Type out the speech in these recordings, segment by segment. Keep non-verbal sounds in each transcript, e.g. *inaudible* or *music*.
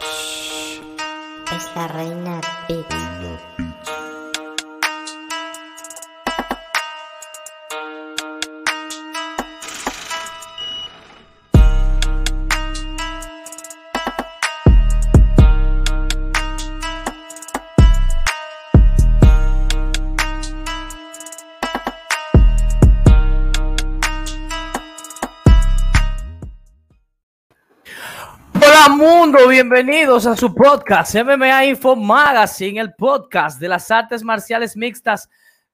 Es la reina Beats. Bienvenidos a su podcast MMA Info Magazine, el podcast de las artes marciales mixtas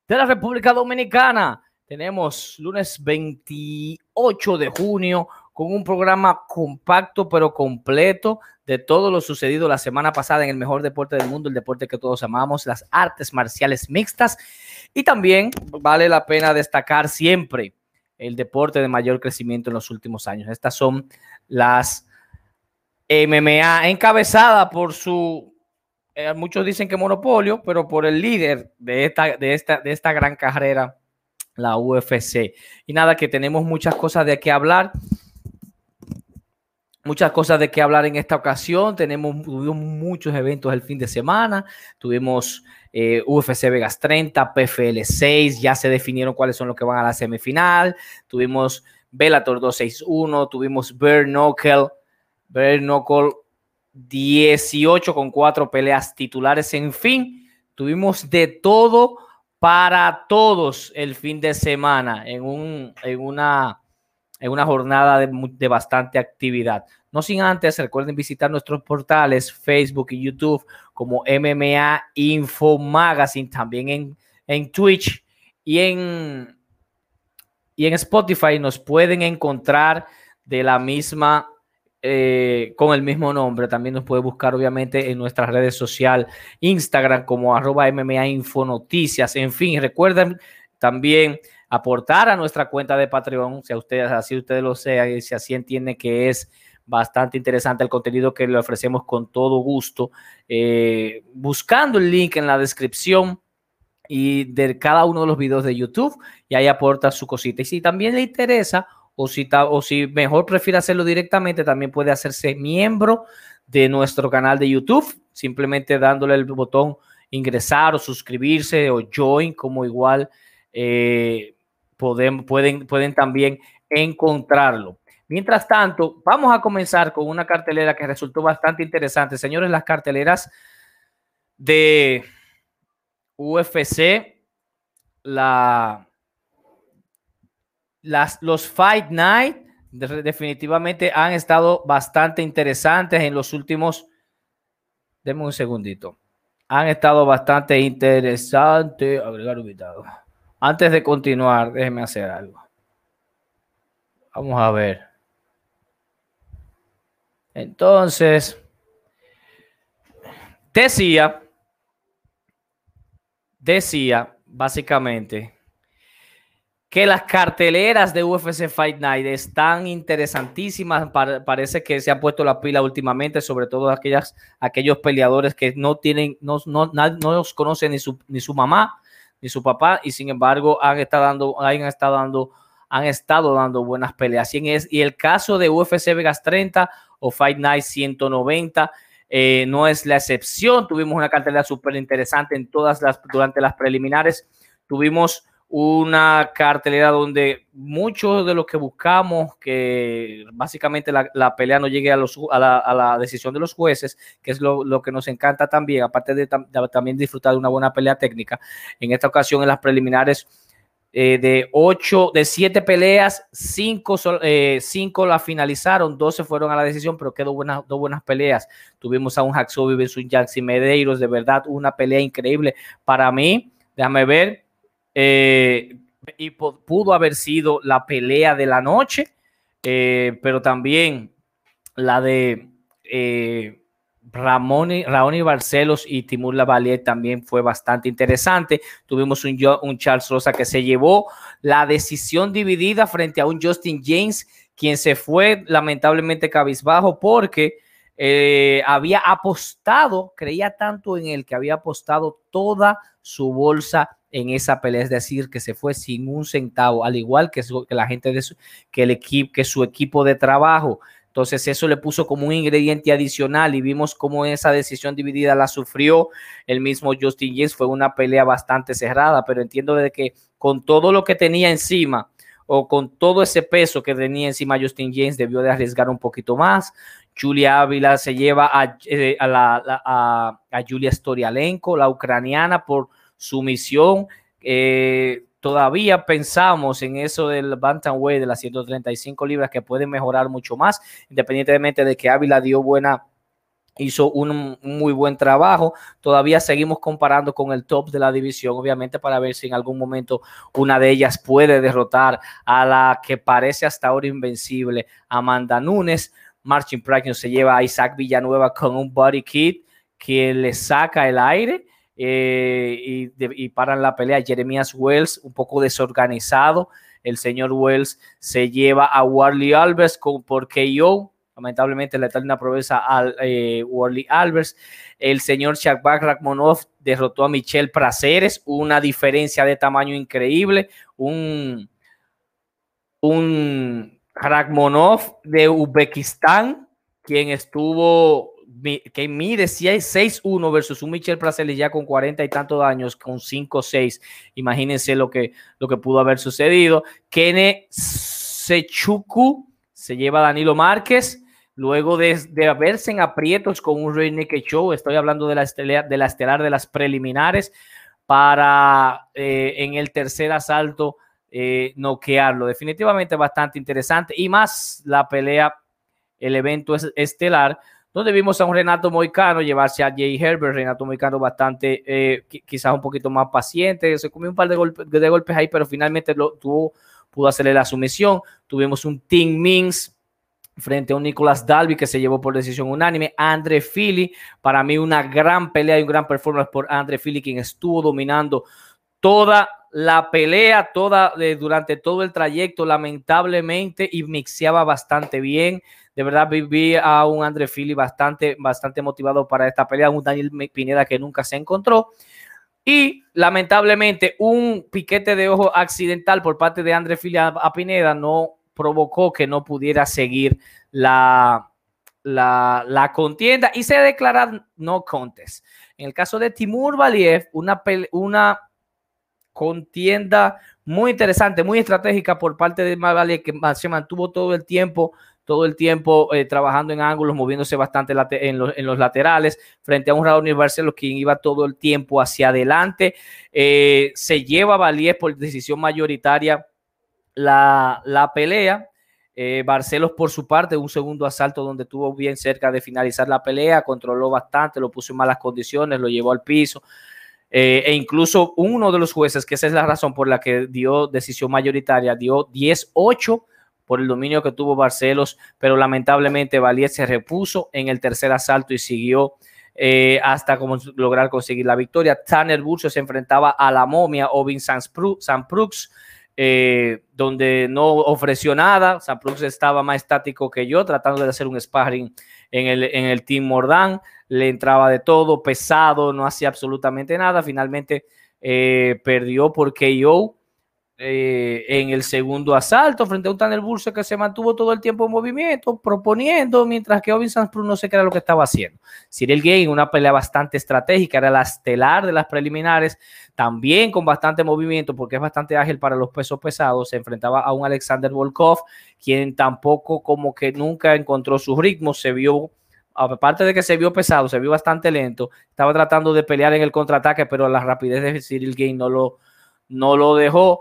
de la República Dominicana. Tenemos lunes 28 de junio con un programa compacto pero completo de todo lo sucedido la semana pasada en el mejor deporte del mundo, el deporte que todos amamos, las artes marciales mixtas. Y también vale la pena destacar siempre el deporte de mayor crecimiento en los últimos años. Estas son las MMA encabezada por su, eh, muchos dicen que monopolio, pero por el líder de esta, de esta, de esta gran carrera, la UFC. Y nada, que tenemos muchas cosas de qué hablar. Muchas cosas de qué hablar en esta ocasión. Tenemos tuvimos muchos eventos el fin de semana. Tuvimos eh, UFC Vegas 30, PFL 6. Ya se definieron cuáles son los que van a la semifinal. Tuvimos Bellator 261. Tuvimos Bare Knuckle. Bare Knuckle 18 con cuatro peleas titulares. En fin, tuvimos de todo para todos el fin de semana en, un, en, una, en una jornada de, de, bastante actividad. No sin antes, recuerden visitar nuestros portales Facebook y YouTube como MMA Info Magazine, también en, en Twitch y en, y en Spotify nos pueden encontrar de la misma eh, con el mismo nombre. También nos puede buscar, obviamente, en nuestras redes sociales, Instagram como arroba MMA Info Noticias. En fin, recuerden también aportar a nuestra cuenta de Patreon, si a ustedes así ustedes lo sean y si así entienden que es bastante interesante el contenido que le ofrecemos con todo gusto, eh, buscando el link en la descripción y de cada uno de los videos de YouTube y ahí aporta su cosita. Y si también le interesa o si, o si mejor prefiere hacerlo directamente, también puede hacerse miembro de nuestro canal de YouTube, simplemente dándole el botón ingresar o suscribirse o join, como igual eh, pueden, pueden, pueden también encontrarlo. Mientras tanto, vamos a comenzar con una cartelera que resultó bastante interesante. Señores, las carteleras de UFC, la, las, los Fight Night definitivamente han estado bastante interesantes en los últimos. Deme un segundito. Han estado bastante interesantes. Agregar invitado. Antes de continuar, déjeme hacer algo. Vamos a ver. Entonces, decía, decía básicamente que las carteleras de UFC Fight Night están interesantísimas. parece que se han puesto la pila últimamente, sobre todo aquellas, aquellos peleadores que no tienen, no, no, no los conocen ni su, ni su mamá ni su papá, y sin embargo han estado dando, han estado dando, han estado dando buenas peleas. Y, es, el caso de UFC Vegas 30 o Fight Night 190. Eh, no es la excepción. Tuvimos una cartelera súper interesante en todas las, durante las preliminares. Tuvimos una cartelera donde muchos de los que buscamos que básicamente la, la pelea no llegue a, los, a, la, a, la, decisión de los jueces, que es lo, lo que nos encanta también, aparte de, también disfrutar de una buena pelea técnica. En esta ocasión, en las preliminares, eh, de ocho, de siete peleas, cinco, eh, cinco la finalizaron, 12 fueron a la decisión, pero quedó buenas, dos buenas peleas. Tuvimos a un Hacksaw versus Jackson Medeiros, de verdad, una pelea increíble para mí. Déjame ver, eh, y pudo haber sido la pelea de la noche, eh, pero también la de eh, Ramón, Raoni Barcelos y Timur Lavalier también fue bastante interesante. Tuvimos un, un Charles Rosa que se llevó la decisión dividida frente a un Justin James, quien se fue lamentablemente cabizbajo porque eh, había apostado, creía tanto en él que había apostado toda su bolsa en esa pelea, es decir, que se fue sin un centavo, al igual que, su, que la gente de su, que el equipo, que su equipo de trabajo. Entonces eso le puso como un ingrediente adicional y vimos cómo esa decisión dividida la sufrió el mismo Justin James. Fue una pelea bastante cerrada, pero entiendo de que con todo lo que tenía encima o con todo ese peso que tenía encima Justin James debió de arriesgar un poquito más. Julia Ávila se lleva a, eh, a, Julia Storialenko, la ucraniana, por su misión. Eh, todavía pensamos en eso del Bantamweight de las 135 libras que puede mejorar mucho más, independientemente de que Ávila dio buena hizo un, muy buen trabajo. Todavía seguimos comparando con el top de la división, obviamente, para ver si en algún momento una de ellas puede derrotar a la que parece hasta ahora invencible, Amanda Nunes. Martin Pragno se lleva a Isaac Villanueva con un body kit que le saca el aire eh, y, paran la pelea. Jeremías Wells, un poco desorganizado. El señor Wells se lleva a Warley Alves con, por KO. Lamentablemente le da una proveza al eh, Warley Alves. El señor Shakbak Rakhmonov derrotó a Michel Praceres, una diferencia de tamaño increíble. Un, un de Uzbekistán, quien estuvo que mide 6-1 versus un Michel Pracelli ya con 40 y tantos años, con 5-6. Imagínense lo que, lo que pudo haber sucedido. Kene Sechuku se lleva a Danilo Márquez. Luego de, de verse en aprietos con un Rey Naked Show, estoy hablando de la, estelar, de la estelar de las preliminares, para eh, en el tercer asalto eh, noquearlo. Definitivamente bastante interesante. Y más la pelea, el evento es estelar, donde vimos a un Renato Moicano llevarse a Jay Herbert, Renato Moicano bastante, eh, quizás un poquito más paciente, se comió un par de, golpes, de golpes ahí, pero finalmente lo, tuvo, pudo hacerle la sumisión. Tuvimos un Tim Mings frente a un Nicolas Dalby que se llevó por decisión unánime. Andre Philly, para mí una gran pelea y un gran performance por Andre Philly, quien estuvo dominando toda la pelea, toda, eh, durante todo el trayecto, lamentablemente, y mixeaba bastante bien. De verdad vi a un André Fili bastante, bastante motivado para esta pelea, un Daniel Pineda que nunca se encontró. Y lamentablemente un piquete de ojo accidental por parte de André Fili a, Pineda no provocó que no pudiera seguir la, la, contienda y se declara no contest. En el caso de Timur Valiev, una, una contienda muy interesante, muy estratégica por parte de Valiev que se mantuvo todo el tiempo todo el tiempo eh, trabajando en ángulos, moviéndose bastante en, los, laterales, frente a un Raúl Barcelos, quien iba todo el tiempo hacia adelante. Eh, se lleva Valier por decisión mayoritaria la, pelea. Eh, Barcelos, por su parte, un segundo asalto donde estuvo bien cerca de finalizar la pelea, controló bastante, lo puso en malas condiciones, lo llevó al piso. e incluso uno de los jueces, que esa es la razón por la que dio decisión mayoritaria, dio 10-8 por el dominio que tuvo Barcelos, pero lamentablemente Valier se repuso en el tercer asalto y siguió eh, hasta como lograr conseguir la victoria. Tanner Burso se enfrentaba a la momia Ovin Sanprux, eh, donde no ofreció nada. Sanprux estaba más estático que yo, tratando de hacer un sparring en el, en el Team Mordán. Le entraba de todo, pesado, no hacía absolutamente nada. Finalmente eh, perdió por KO eh, en el segundo asalto frente a un Tanner Burse que se mantuvo todo el tiempo en movimiento, proponiendo, mientras que Ovin Sanspru no sé qué era lo que estaba haciendo. Cyril Gay, una pelea bastante estratégica, era la estelar de las preliminares, también con bastante movimiento, porque es bastante ágil para los pesos pesados. Se enfrentaba a un Alexander Volkov, quien tampoco, como que nunca encontró su ritmo, se vio aparte de que se vio pesado, se vio bastante lento, estaba tratando de pelear en el contraataque, pero la rapidez de Cyril Gay no lo, no lo dejó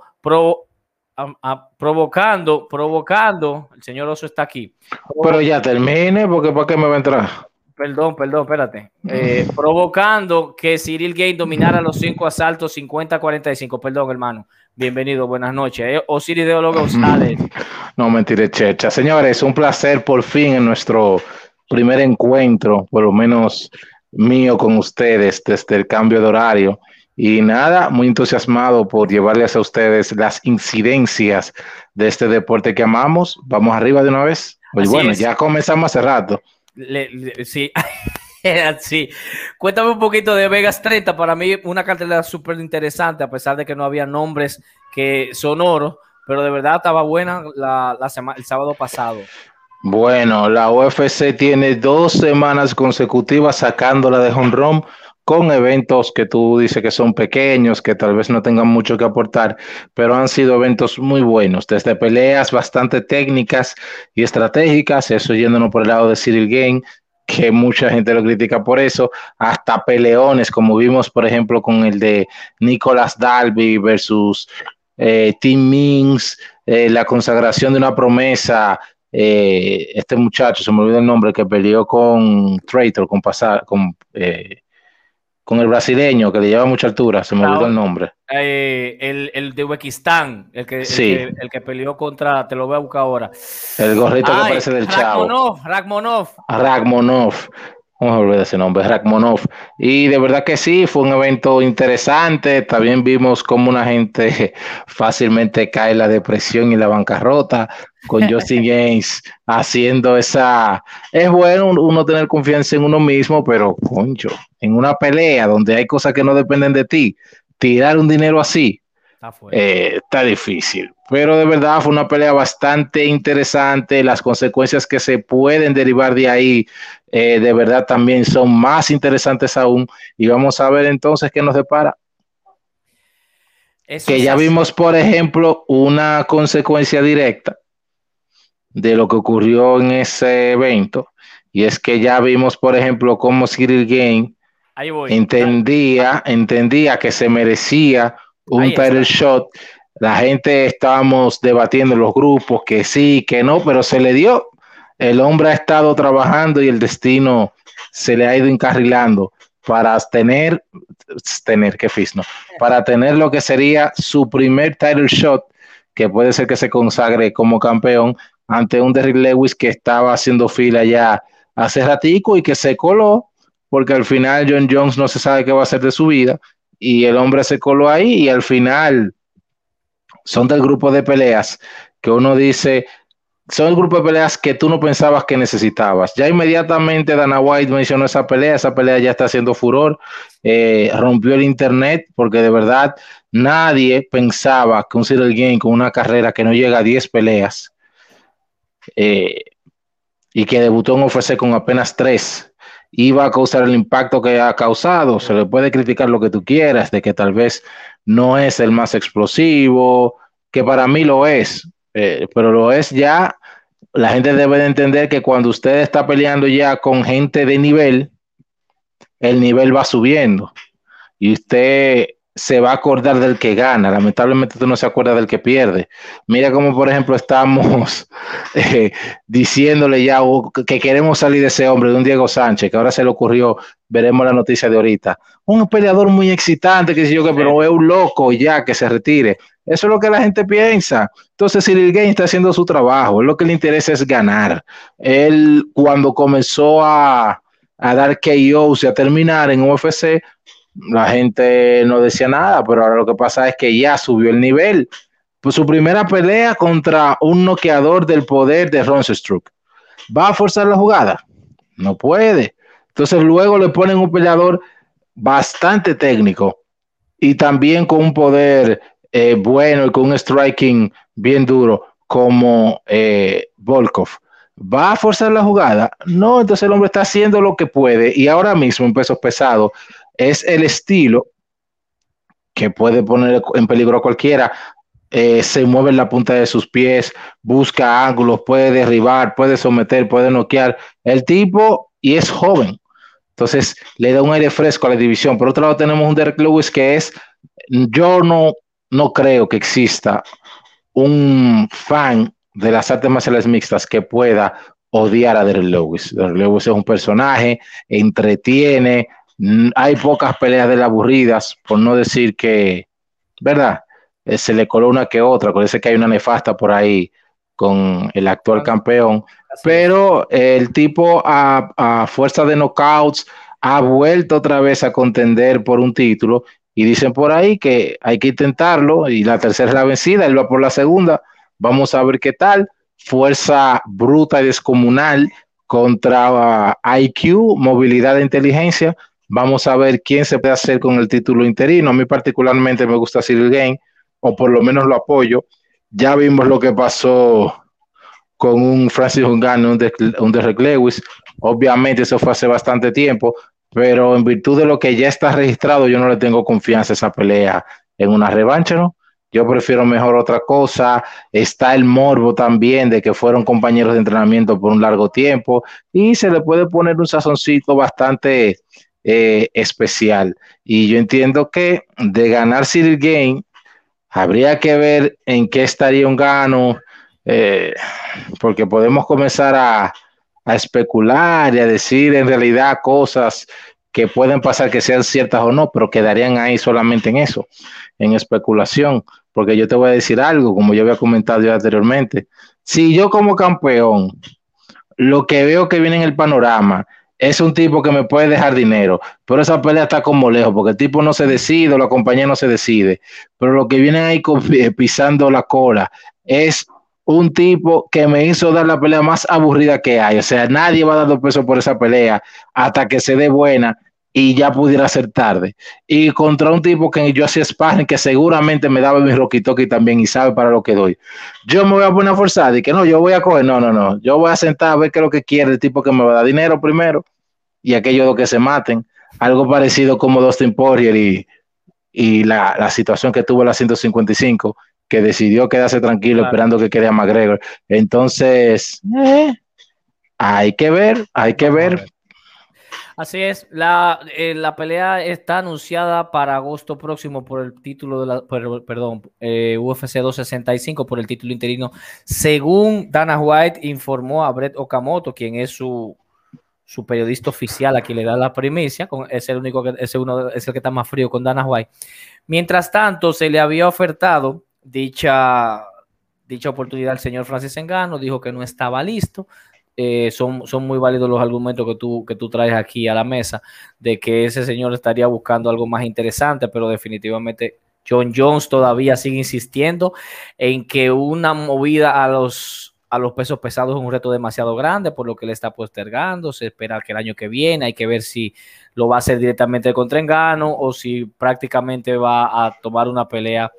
provocando, provocando, el señor Oso está aquí. Pero ya termine, porque ¿para qué me va a entrar? Perdón, perdón, espérate. Eh, provocando que Cyril Gay dominara los cinco asaltos 50-45. Perdón, hermano. Bienvenido, buenas noches. Eh, Osiris Deólogo González. *clears throat* No, mentira, checha. Señores, un placer por fin en nuestro primer encuentro, por lo menos mío con ustedes desde el cambio de horario. Y nada, muy entusiasmado por llevarles a ustedes las incidencias de este deporte que amamos. Vamos arriba de una vez. Pues bueno, ya comenzamos hace rato. sí, *laughs* sí. Cuéntame un poquito de Vegas 30. Para mí, una cartelera súper interesante, a pesar de que no había nombres que sonoros, pero de verdad estaba buena la, la semana, el sábado pasado. Bueno, la UFC tiene dos semanas consecutivas sacándola de home run con eventos que tú dices que son pequeños, que tal vez no tengan mucho que aportar, pero han sido eventos muy buenos, desde peleas bastante técnicas y estratégicas, eso yéndonos por el lado de Cyril Game, que mucha gente lo critica por eso, hasta peleones, como vimos, por ejemplo, con el de Nicolas Dalby versus eh, Tim Mings, eh, la consagración de una promesa, eh, este muchacho, se me olvidó el nombre, que peleó con Traitor, con pasar, con eh, con el brasileño que le lleva mucha altura, se me olvidó el nombre. Eh, el, el, de Uzbekistán, el que, sí. el, que, el que peleó contra, te lo voy a buscar ahora. El gorrito Ay, que parece del Ragmonov, Chavo. Ragmonov. Ragmonov. Vamos a olvidar ese nombre, Ragmonov. Y de verdad que sí, fue un evento interesante. También vimos cómo una gente *laughs* fácilmente cae en la depresión y la bancarrota con *laughs* Justin James haciendo esa. Es bueno uno tener confianza en uno mismo, pero concho, en una pelea donde hay cosas que no dependen de ti, tirar un dinero así está, eh, está difícil. Pero de verdad fue una pelea bastante interesante. Las consecuencias que se pueden derivar de ahí, eh, de verdad también son más interesantes aún. Y vamos a ver entonces qué nos depara. Eso que ya así. vimos, por ejemplo, una consecuencia directa de lo que ocurrió en ese evento. Y es que ya vimos, por ejemplo, cómo Cyril Game entendía, entendía que se merecía un title shot. La gente estábamos debatiendo en los grupos que sí, que no, pero se le dio. El hombre ha estado trabajando y el destino se le ha ido encarrilando para tener, tener, fisno, para tener lo que sería su primer title shot, que puede ser que se consagre como campeón ante un Derrick Lewis que estaba haciendo fila ya hace ratico y que se coló, porque al final John Jones no se sabe qué va a hacer de su vida, y el hombre se coló ahí y al final son del grupo de peleas que uno dice, son el grupo de peleas que tú no pensabas que necesitabas. Ya inmediatamente Dana White mencionó esa pelea, esa pelea ya está haciendo furor, eh, rompió el internet porque de verdad nadie pensaba que un Cyril Game con una carrera que no llega a 10 peleas eh, y que debutó en UFC con apenas 3 iba a causar el impacto que ha causado. Se le puede criticar lo que tú quieras, de que tal vez no es el más explosivo, que para mí lo es, eh, pero lo es ya. La gente debe de entender que cuando usted está peleando ya con gente de nivel, el nivel va subiendo y usted se va a acordar del que gana. Lamentablemente tú no se acuerdas del que pierde. Mira como por ejemplo estamos *laughs* eh, diciéndole ya oh, que queremos salir de ese hombre, de un Diego Sánchez, que ahora se le ocurrió, veremos la noticia de ahorita. Un peleador muy excitante, que sé yo, que pero es un loco ya, que se retire. Eso es lo que la gente piensa. Entonces, Cyril Game está haciendo su trabajo. Lo que le interesa es ganar. Él, cuando comenzó a, a dar KOs y a terminar en UFC, la gente no decía nada, pero ahora lo que pasa es que ya subió el nivel. Pues su primera pelea contra un noqueador del poder de Ronsestruck. ¿Va a forzar la jugada? No puede. Entonces luego le ponen un peleador bastante técnico y también con un poder eh, bueno y con un striking bien duro como eh, Volkov. ¿Va a forzar la jugada? No, entonces el hombre está haciendo lo que puede y ahora mismo en pesos pesados es el estilo que puede poner en peligro a cualquiera. Eh, se mueve en la punta de sus pies, busca ángulos, puede derribar, puede someter, puede noquear. El tipo, y es joven, entonces le da un aire fresco a la división. Por otro lado, tenemos un Derek Lewis que es, yo no, no creo que exista un fan de las artes marciales mixtas que pueda odiar a Derek Lewis. Derek Lewis es un personaje, entretiene, hay pocas peleas de las aburridas, por no decir que, ¿verdad? Eh, se le coló una que otra, parece que hay una nefasta por ahí con el actual campeón, pero el tipo a, a fuerza de knockouts ha vuelto otra vez a contender por un título y dicen por ahí que hay que intentarlo y la tercera es la vencida, él va por la segunda, vamos a ver qué tal, fuerza bruta y descomunal contra IQ, movilidad e inteligencia, Vamos a ver quién se puede hacer con el título interino. A mí particularmente me gusta Cyril Game, o por lo menos lo apoyo. Ya vimos lo que pasó con un Francis Ngannou, un, un Derek Lewis. Obviamente eso fue hace bastante tiempo, pero en virtud de lo que ya está registrado, yo no le tengo confianza a esa pelea en una revancha, ¿no? Yo prefiero mejor otra cosa. Está el morbo también de que fueron compañeros de entrenamiento por un largo tiempo y se le puede poner un sazoncito bastante eh, especial. Y yo entiendo que de ganar Cyril Game, habría que ver en qué estaría un gano, eh, porque podemos comenzar a, a especular y a decir en realidad cosas que pueden pasar que sean ciertas o no, pero quedarían ahí solamente en eso, en especulación, porque yo te voy a decir algo, como yo había comentado anteriormente, si yo como campeón, lo que veo que viene en el panorama es un tipo que me puede dejar dinero, pero esa pelea está como lejos, porque el tipo no se decide, la compañía no se decide, pero lo que viene ahí pisando la cola es un tipo que me hizo dar la pelea más aburrida que hay. O sea, nadie va a dar dos pesos por esa pelea hasta que se dé buena y ya pudiera ser tarde. Y contra un tipo que yo hacía sparring que seguramente me daba mi rocky también y sabe para lo que doy. Yo me voy a poner a forzar y que no, yo voy a coger. No, no, no. Yo voy a sentar a ver qué es lo que quiere el tipo que me va a dar dinero primero y aquellos que se maten. Algo parecido como Dustin Poirier y, y la, la situación que tuvo la 155 que decidió quedarse tranquilo esperando que quede a McGregor. Entonces, eh, hay que ver, hay que ver. Así es, la, eh, la, pelea está anunciada para agosto próximo por el título de la, perdón, eh, UFC 265 por el título interino, según Dana White informó a Brett Okamoto, quien es su, su periodista oficial a quien le da la primicia, es el único que es, uno, es el que está más frío con Dana White. Mientras tanto, se le había ofertado dicha, dicha oportunidad el señor Francis Engano, dijo que no estaba listo. Eh, son, son muy válidos los argumentos que tú, que tú traes aquí a la mesa de que ese señor estaría buscando algo más interesante, pero definitivamente John Jones todavía sigue insistiendo en que una movida a los, a los pesos pesados es un reto demasiado grande, por lo que le está postergando. Se espera que el año que viene hay que ver si lo va a hacer directamente contra Engano o si prácticamente va a tomar una pelea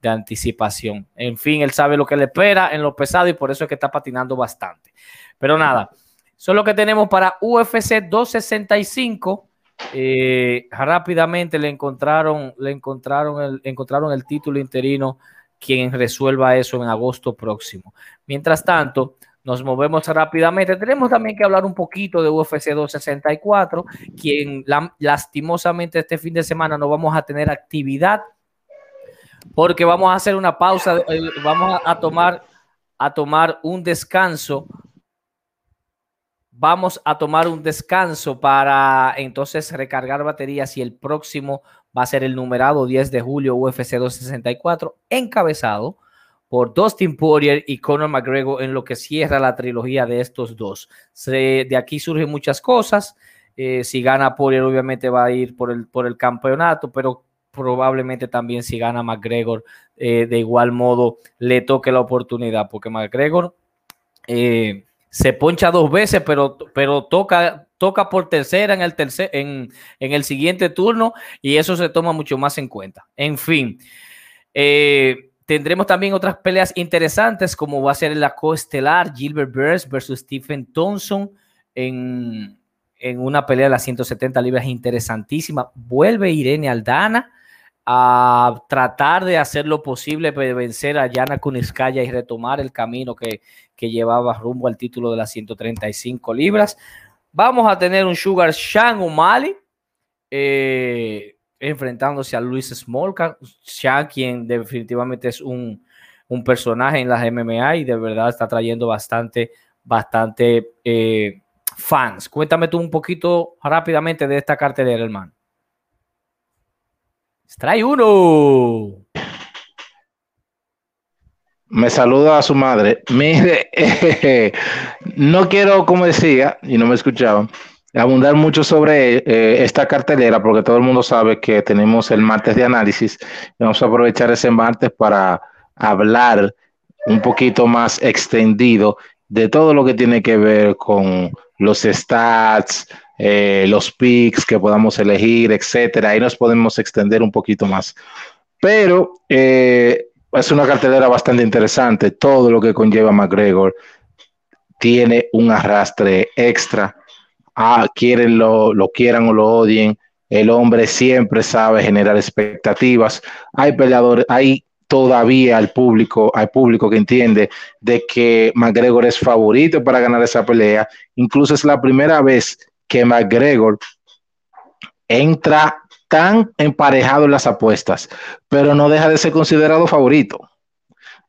de anticipación. En fin, él sabe lo que le espera en lo pesado y por eso es que está patinando bastante. Pero nada, eso es lo que tenemos para UFC 265. Eh, rápidamente le encontraron, le encontraron el, encontraron el título interino quien resuelva eso en agosto próximo. Mientras tanto, nos movemos rápidamente. Tenemos también que hablar un poquito de UFC 264, quien lastimosamente este fin de semana no vamos a tener actividad porque vamos a hacer una pausa, eh, vamos a, tomar, a tomar un descanso. Vamos a tomar un descanso para entonces recargar baterías y el próximo va a ser el numerado 10 de julio UFC 264, encabezado por Dustin Poirier y Conor McGregor en lo que cierra la trilogía de estos dos. de aquí surgen muchas cosas. Eh, si gana Poirier, obviamente va a ir por el, por el campeonato, pero probablemente también si gana McGregor, eh, de igual modo le toque la oportunidad, porque McGregor eh, se poncha dos veces, pero, pero toca, toca por tercera en el, tercer, en, el siguiente turno y eso se toma mucho más en cuenta. En fin, eh, tendremos también otras peleas interesantes, como va a ser la coestelar Gilbert Burns versus Stephen Thompson en, en una pelea de las 170 libras interesantísima. Vuelve Irene Aldana a tratar de hacer lo posible para vencer a Yana Kuniskaya y retomar el camino que, llevaba rumbo al título de las 135 libras. Vamos a tener un Sugar Shang Umali eh, enfrentándose a Luis Smolka. Shang, quien definitivamente es un, personaje en las MMA y de verdad está trayendo bastante, bastante eh, fans. Cuéntame tú un poquito rápidamente de esta cartelera, hermano. Trae uno. Me saluda a su madre. Mire, *laughs* no quiero, como decía, y no me escuchaban, abundar mucho sobre eh, esta cartelera, porque todo el mundo sabe que tenemos el martes de análisis. Vamos a aprovechar ese martes para hablar un poquito más extendido de todo lo que tiene que ver con los stats, eh, los picks que podamos elegir, etcétera. Ahí nos podemos extender un poquito más. Pero eh, es una cartelera bastante interesante, todo lo que conlleva McGregor. tiene un arrastre extra. Ah, quieren lo, lo quieran o lo odien, el hombre siempre sabe generar expectativas. Hay peleadores, hay todavía al público, hay público que entiende de que McGregor es favorito para ganar esa pelea. Incluso es la primera vez que McGregor entra tan emparejado en las apuestas, pero no deja de ser considerado favorito.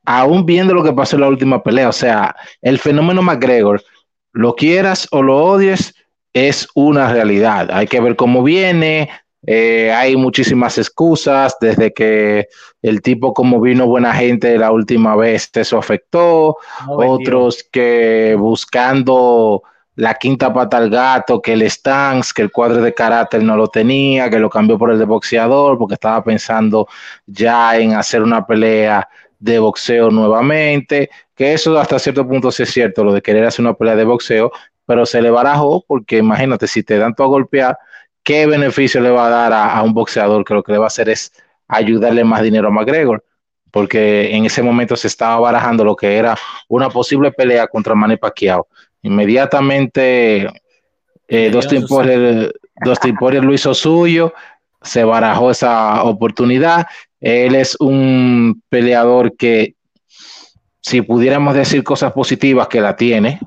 Aún viendo lo que pasó en la última pelea, o sea, el fenómeno McGregor, lo quieras o lo odies, es una realidad. Hay que ver cómo viene. Eh, hay muchísimas excusas desde que el tipo como vino buena gente la última vez eso afectó. Otros que buscando la quinta pata al gato, que el stance, que el cuadro de carácter no lo tenía, que lo cambió por el de boxeador porque estaba pensando ya en hacer una pelea de boxeo nuevamente, que eso hasta cierto punto sí es cierto, lo de querer hacer una pelea de boxeo, pero se le barajó porque imagínate, si te dan todo a golpear, ¿qué beneficio le va a dar a, un boxeador que lo que le va a hacer es ayudarle más dinero a McGregor? Porque en ese momento se estaba barajando lo que era una posible pelea contra Manny Pacquiao. Inmediatamente eh, *laughs* Dustin, Poirier, lo hizo suyo, se barajó esa oportunidad. Él es un peleador que, si pudiéramos decir cosas positivas, que la tiene,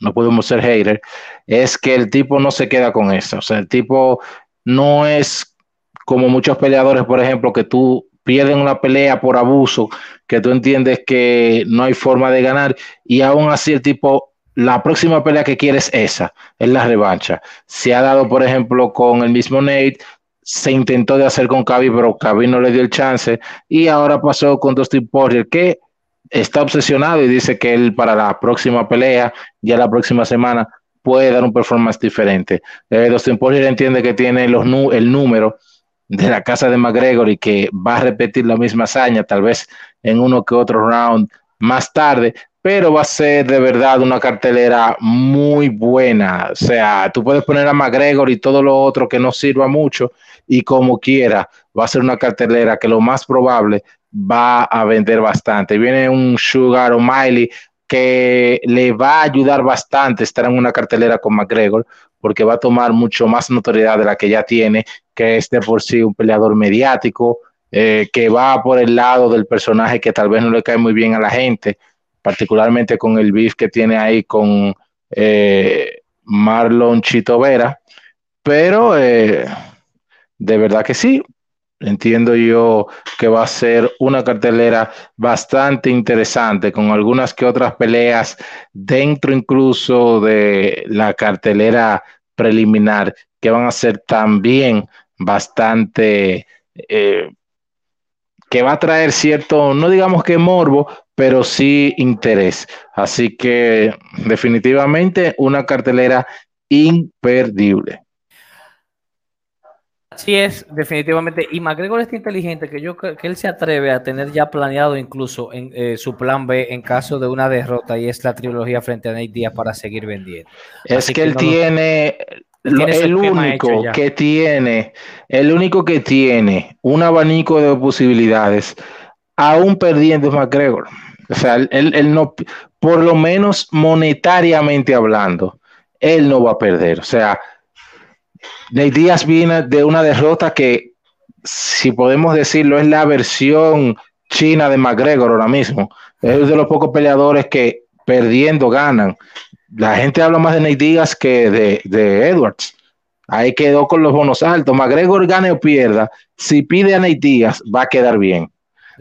no podemos ser haters, es que el tipo no se queda con eso. O sea, el tipo no es como muchos peleadores, por ejemplo, que tú pierden una pelea por abuso, que tú entiendes que no hay forma de ganar, y aún así el tipo, la próxima pelea que quiere es esa, es la revancha. Se ha dado, por ejemplo, con el mismo Nate, se intentó de hacer con Cavi, pero Cavi no le dio el chance, y ahora pasó con Dustin Poirier, que está obsesionado y dice que él para la próxima pelea, ya la próxima semana, puede dar un performance diferente. Eh, Dustin Poirier entiende que tiene los el número de la casa de McGregor y que va a repetir la misma hazaña, tal vez en uno que otro round más tarde, pero va a ser de verdad una cartelera muy buena. O sea, tú puedes poner a McGregor y todo lo otro que no sirva mucho y como quiera, va a ser una cartelera que lo más probable va a vender bastante. Viene un Sugar o Miley que le va a ayudar bastante estar en una cartelera con McGregor, porque va a tomar mucho más notoriedad de la que ya tiene, que es de por sí un peleador mediático, eh, que va por el lado del personaje que tal vez no le cae muy bien a la gente, particularmente con el beef que tiene ahí con eh, Marlon Chito Vera, pero eh, de verdad que sí, entiendo yo que va a ser una cartelera bastante interesante, con algunas que otras peleas dentro incluso de la cartelera preliminar, que van a ser también bastante, eh, que va a traer cierto, no digamos que morbo, pero sí interés. Así que definitivamente una cartelera imperdible. Sí es, definitivamente. Y McGregor es inteligente que yo que él se atreve a tener ya planeado incluso en eh, su plan B en caso de una derrota y es la trilogía frente a Nate Díaz para seguir vendiendo. Es que, él tiene, el único que tiene, el único que tiene un abanico de posibilidades, aún perdiendo es McGregor. O sea, él, él no, por lo menos monetariamente hablando, él no va a perder. O sea, Nate Díaz viene de una derrota que, si podemos decirlo, es la versión china de McGregor ahora mismo. Es de los pocos peleadores que perdiendo ganan. La gente habla más de Nate Díaz que de, Edwards. Ahí quedó con los bonos altos. McGregor gane o pierda. Si pide a Nate Díaz, va a quedar bien.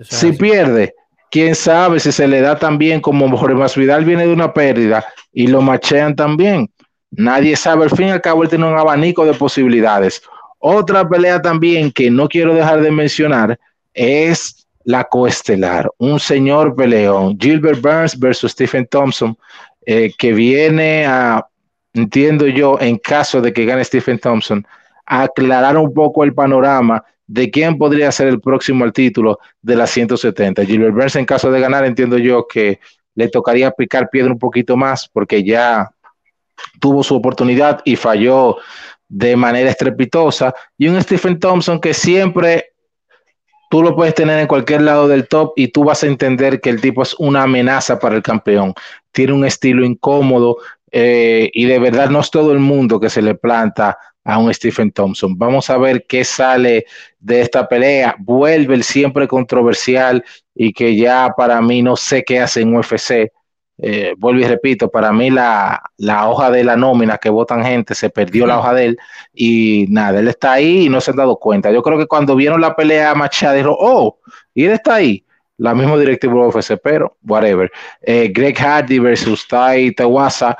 si pierde, quién sabe si se le da también como Jorge Masvidal viene de una pérdida y lo machean también. Nadie sabe, al fin y al cabo, él tiene un abanico de posibilidades. Otra pelea también que no quiero dejar de mencionar es la coestelar, un señor peleón, Gilbert Burns versus Stephen Thompson, eh, que viene a, entiendo yo, en caso de que gane Stephen Thompson, aclarar un poco el panorama de quién podría ser el próximo al título de las 170. Gilbert Burns, en caso de ganar, entiendo yo que le tocaría picar piedra un poquito más, porque ya tuvo su oportunidad y falló de manera estrepitosa. Y un Stephen Thompson que siempre tú lo puedes tener en cualquier lado del top y tú vas a entender que el tipo es una amenaza para el campeón. Tiene un estilo incómodo eh, y de verdad no es todo el mundo que se le planta a un Stephen Thompson. Vamos a ver qué sale de esta pelea. Vuelve el siempre controversial y que ya para mí no sé qué hace en UFC. Eh, vuelvo y repito, para mí la, hoja de la nómina que votan gente se perdió la hoja de él y nada, él está ahí y no se han dado cuenta. Yo creo que cuando vieron la pelea Machado, dijeron, oh, y él está ahí. La misma directiva de UFC, pero whatever. Eh, Greg Hardy versus Tai Tewasa,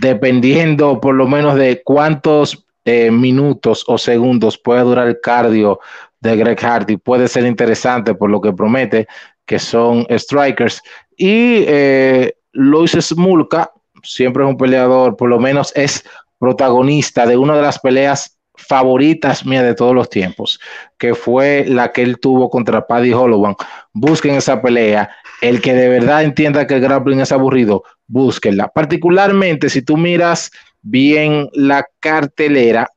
dependiendo por lo menos de cuántos eh, minutos o segundos puede durar el cardio de Greg Hardy, puede ser interesante por lo que promete, que son strikers. Y eh, Luis Smulka, siempre es un peleador, por lo menos es protagonista de una de las peleas favoritas mías de todos los tiempos, que fue la que él tuvo contra Paddy Holloway. Busquen esa pelea. El que de verdad entienda que el grappling es aburrido, búsquenla. Particularmente si tú miras bien la cartelera,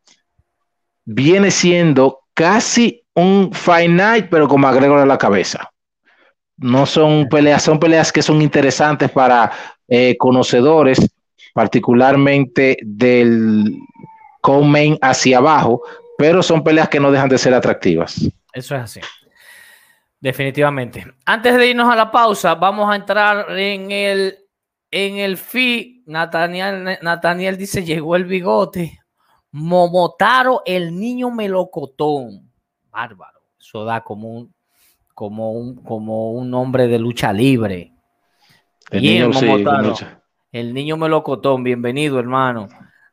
viene siendo casi un Fight Night, pero con McGregor a la cabeza. No son peleas, son peleas que son interesantes para eh, conocedores, particularmente del co-main hacia abajo, pero son peleas que no dejan de ser atractivas. Eso es así. Definitivamente. Antes de irnos a la pausa, vamos a entrar en el en el FI. Nathaniel, Nathaniel dice: llegó el bigote. Momotaro, el niño melocotón. Bárbaro. Eso da como un, como un, como un hombre de lucha libre. El niño, el niño melocotón, bienvenido, hermano.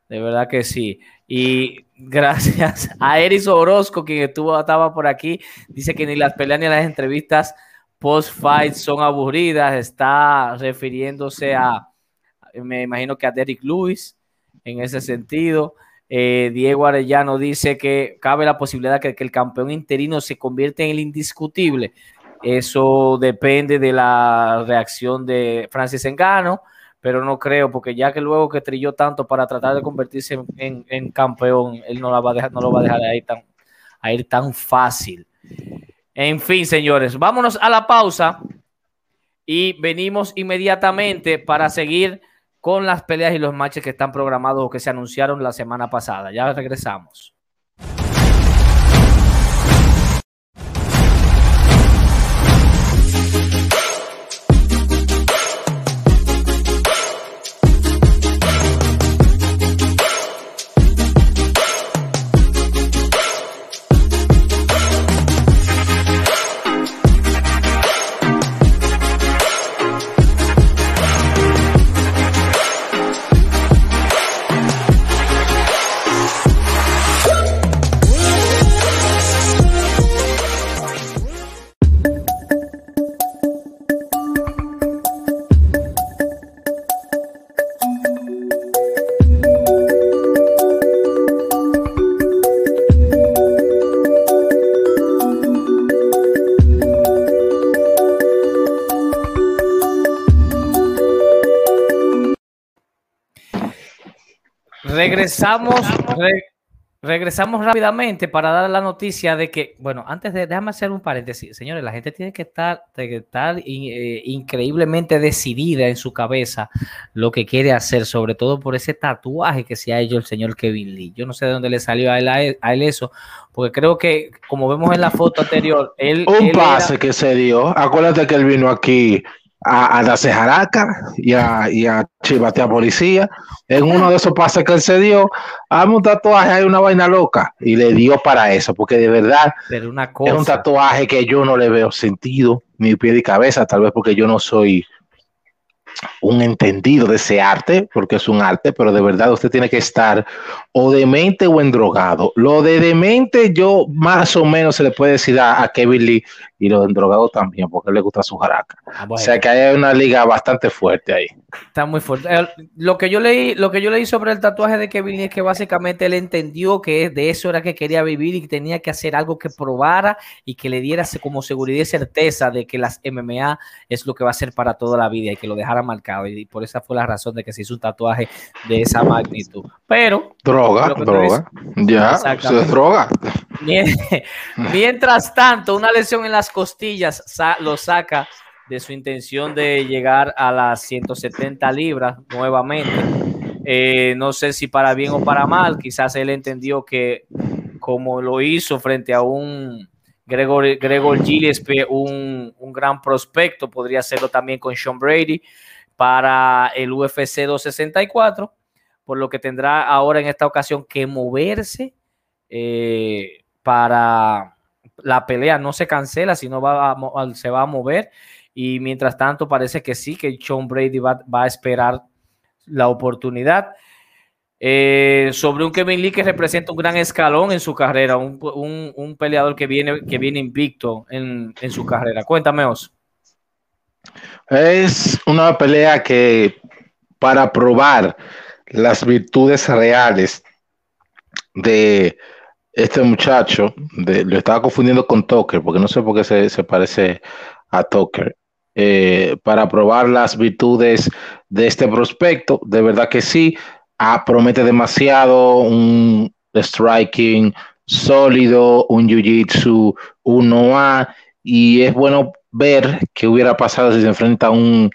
De verdad que sí. Y gracias a Eris Orozco, quien estuvo, estaba por aquí, dice que ni las peleas ni las entrevistas post-fight son aburridas. Está refiriéndose a, me imagino que a Derek Lewis en ese sentido. Eh, Diego Arellano dice que cabe la posibilidad de que, el campeón interino se convierta en el indiscutible. Eso depende de la reacción de Francis Engano, pero no creo, porque ya que luego que trilló tanto para tratar de convertirse en, campeón, él no, la va a dejar, no lo va a dejar ahí ir tan fácil. En fin, señores, vámonos a la pausa y venimos inmediatamente para seguir con las peleas y los matches que están programados o que se anunciaron la semana pasada. Ya regresamos. Regresamos, regresamos rápidamente para dar la noticia de que, bueno, antes de, déjame hacer un paréntesis, señores, la gente tiene que estar, estar eh, increíblemente decidida en su cabeza lo que quiere hacer, sobre todo por ese tatuaje que se ha hecho el señor Kevin Lee. Yo no sé de dónde le salió a él, a él, eso, porque creo que, como vemos en la foto anterior, él... Un pase que se dio, acuérdate que él vino aquí a, a darse jaraca y a, y a chivatear policía. En uno de esos pases que él se dio, hazme un tatuaje, hay una vaina loca. Y le dio para eso, porque de verdad Pero una es un tatuaje que yo no le veo sentido, ni pie ni cabeza, tal vez porque yo no soy un entendido de ese arte, porque es un arte, pero de verdad usted tiene que estar o demente o endrogado. Lo de demente yo más o menos se le puede decir a, Kevin Lee y lo de endrogado también, porque le gusta su jaraca. Ah, o sea que hay una liga bastante fuerte ahí. Está muy fuerte. Eh, lo que yo leí, lo que yo leí sobre el tatuaje de Kevin Lee es que básicamente él entendió que de eso era que quería vivir y que tenía que hacer algo que probara y que le diera como seguridad y certeza de que las MMA es lo que va a ser para toda la vida y que lo dejara marcado. Y por esa fue la razón de que se hizo un tatuaje de esa magnitud. Pero droga, droga, ya, eso es droga. *laughs* Mientras tanto, una lesión en las costillas lo saca de su intención de llegar a las 170 libras nuevamente. Eh, no sé si para bien o para mal, quizás él entendió que como lo hizo frente a un Gregor, Gregor Gillespie, un, un gran prospecto, podría hacerlo también con Sean Brady para el UFC 264, por lo que tendrá ahora en esta ocasión que moverse eh, para la pelea. No se cancela, sino va se va a mover. Y mientras tanto, parece que sí, que Sean Brady va, a esperar la oportunidad. Eh, sobre un Kevin Lee que representa un gran escalón en su carrera, un, peleador que viene, que viene invicto en, en su carrera. Cuéntame, Os. Es una pelea que para probar las virtudes reales de este muchacho, lo estaba confundiendo con Tucker, porque no sé por qué se, parece a Tucker. Eh, para probar las virtudes de este prospecto, de verdad que sí, ah, promete demasiado un striking sólido, un jiu-jitsu 1A, y es bueno ver qué hubiera pasado si se enfrenta a un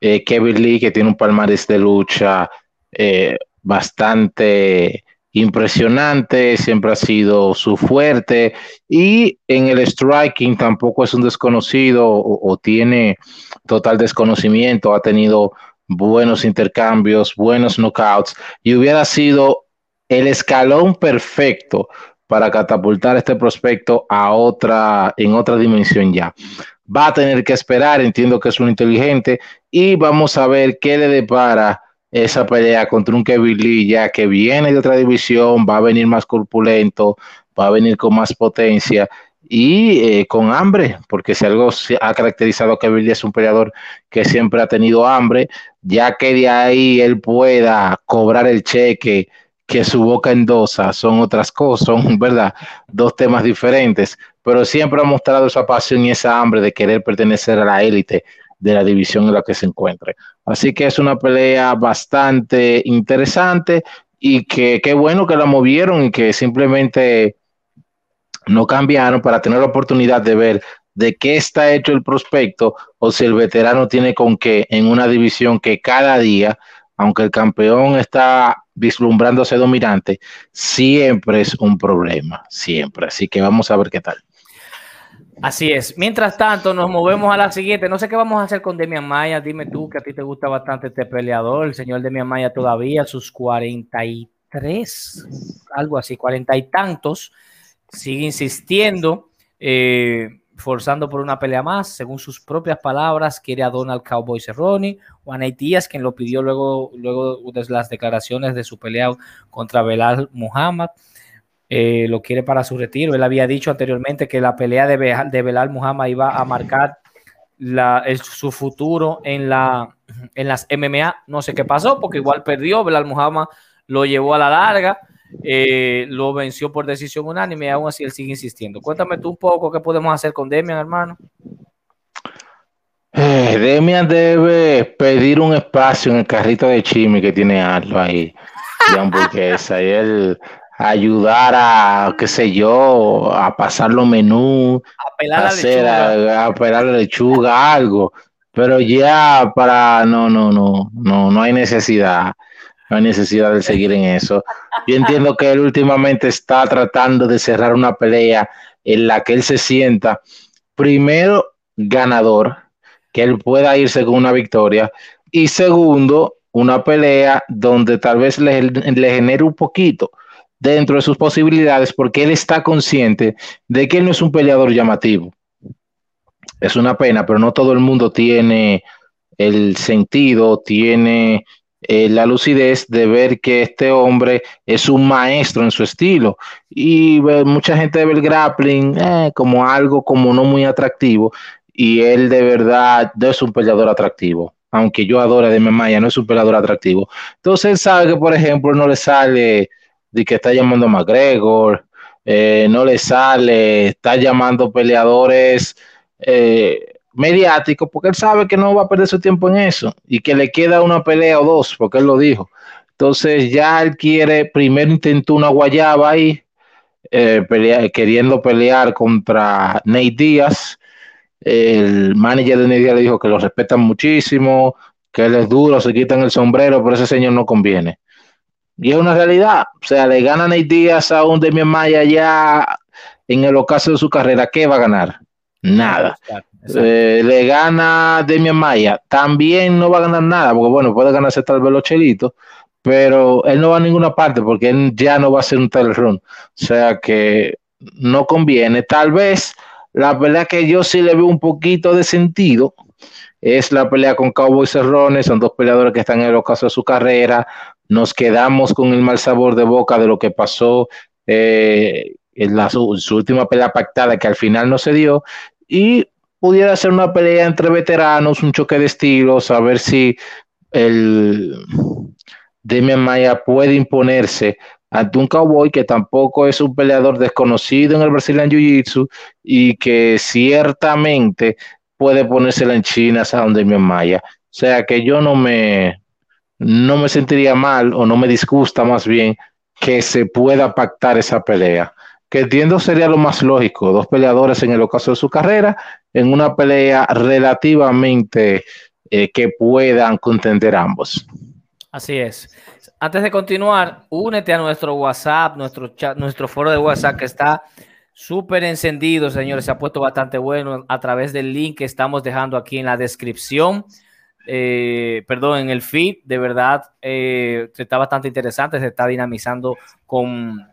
eh, Kevin Lee que tiene un palmarés de lucha eh, bastante impresionante, siempre ha sido su fuerte y en el striking tampoco es un desconocido o, tiene total desconocimiento, ha tenido buenos intercambios, buenos knockouts y hubiera sido el escalón perfecto para catapultar este prospecto a otra en otra dimensión ya va a tener que esperar, entiendo que es un inteligente, y vamos a ver qué le depara esa pelea contra un Kevin Lee ya que viene de otra división, va a venir más corpulento, va a venir con más potencia y eh, con hambre, porque si algo ha caracterizado a Kevin Lee es un peleador que siempre ha tenido hambre, ya que de ahí él pueda cobrar el cheque que su boca endosa son otras cosas, son, *laughs* ¿verdad? Dos temas diferentes, pero siempre ha mostrado esa pasión y esa hambre de querer pertenecer a la élite de la división en la que se encuentre. Así que es una pelea bastante interesante y que qué bueno que la movieron y que simplemente no cambiaron para tener la oportunidad de ver de qué está hecho el prospecto o si el veterano tiene con qué en una división que cada día, aunque el campeón está vislumbrándose dominante, siempre es un problema, siempre. Así que vamos a ver qué tal. Así es. Mientras tanto, nos movemos a la siguiente. No sé qué vamos a hacer con Demian Maya. Dime tú que a ti te gusta bastante este peleador. El señor Demian Maya todavía, sus 43, algo así, cuarenta y tantos, sigue insistiendo. Eh, forzando por una pelea más, según sus propias palabras, quiere a Donald Cowboy Cerrone, Juan Díaz, quien lo pidió luego, luego de las declaraciones de su pelea contra Belal Muhammad, eh, lo quiere para su retiro. Él había dicho anteriormente que la pelea de, Belal Muhammad iba a marcar su futuro en, en las MMA. No sé qué pasó, porque igual perdió, Belal Muhammad lo llevó a la larga eh, lo venció por decisión unánime y aún así él sigue insistiendo. Cuéntame tú un poco qué podemos hacer con Demian, hermano. Eh, Demian debe pedir un espacio en el carrito de Chimi que tiene algo ahí hamburguesa y él ayudar a, qué sé yo, a pasar los menús, a pelar la lechuga, a pelar la lechuga, algo. Pero ya para, no, no, no, no, no hay necesidad no hay necesidad de seguir en eso. Yo entiendo que él últimamente está tratando de cerrar una pelea en la que él se sienta primero ganador, que él pueda irse con una victoria, y segundo, una pelea donde tal vez le, le genere un poquito dentro de sus posibilidades, porque él está consciente de que él no es un peleador llamativo. Es una pena, pero no todo el mundo tiene el sentido, tiene eh, la lucidez de ver que este hombre es un maestro en su estilo y mucha gente ve el grappling eh, como algo como no muy atractivo y él de verdad no es un peleador atractivo aunque yo adore de Maya, no es un peleador atractivo. Entonces él sabe que, por ejemplo, no le sale de que está llamando a McGregor, eh, no le sale, está llamando peleadores mediático, porque él sabe que no va a perder su tiempo en eso y que le queda una pelea o dos, porque él lo dijo. Entonces ya él quiere, primero intentó una guayaba ahí eh, queriendo pelear contra Nate Díaz. El manager de Nate Díaz le dijo que lo respetan muchísimo, que él es duro, se quitan el sombrero, pero ese señor no conviene. Y es una realidad. O sea, le gana Nate Díaz a un Demian Maya ya en el ocaso de su carrera. ¿Qué va a ganar? Nada. Eh, le gana Demian Maya. También no va a ganar nada, porque bueno, puede ganarse tal vez los chelitos, pero él no va a ninguna parte porque él ya no va a ser un run. O sea que no conviene. Tal vez la pelea que yo sí le veo un poquito de sentido es la pelea con Cowboy Cerrones. Son dos peleadores que están en el ocaso de su carrera. Nos quedamos con el mal sabor de boca de lo que pasó eh, en, la, su, última pelea pactada que al final no se dio. Y pudiera ser una pelea entre veteranos, un choque de estilos, a ver si el Demian Maya puede imponerse ante un cowboy que tampoco es un peleador desconocido en el Brazilian Jiu-Jitsu y que ciertamente puede ponérsela en China a Demian Maya. O sea que yo no me, no me sentiría mal o no me disgusta más bien que se pueda pactar esa pelea. Que entiendo sería lo más lógico, dos peleadores en el ocaso de su carrera, en una pelea relativamente eh, que puedan contender ambos. Así es. Antes de continuar, únete a nuestro WhatsApp, nuestro chat, nuestro foro de WhatsApp que está súper encendido, señores. Se ha puesto bastante bueno a través del link que estamos dejando aquí en la descripción. Eh, perdón, en el feed, de verdad, eh, está bastante interesante, se está dinamizando con,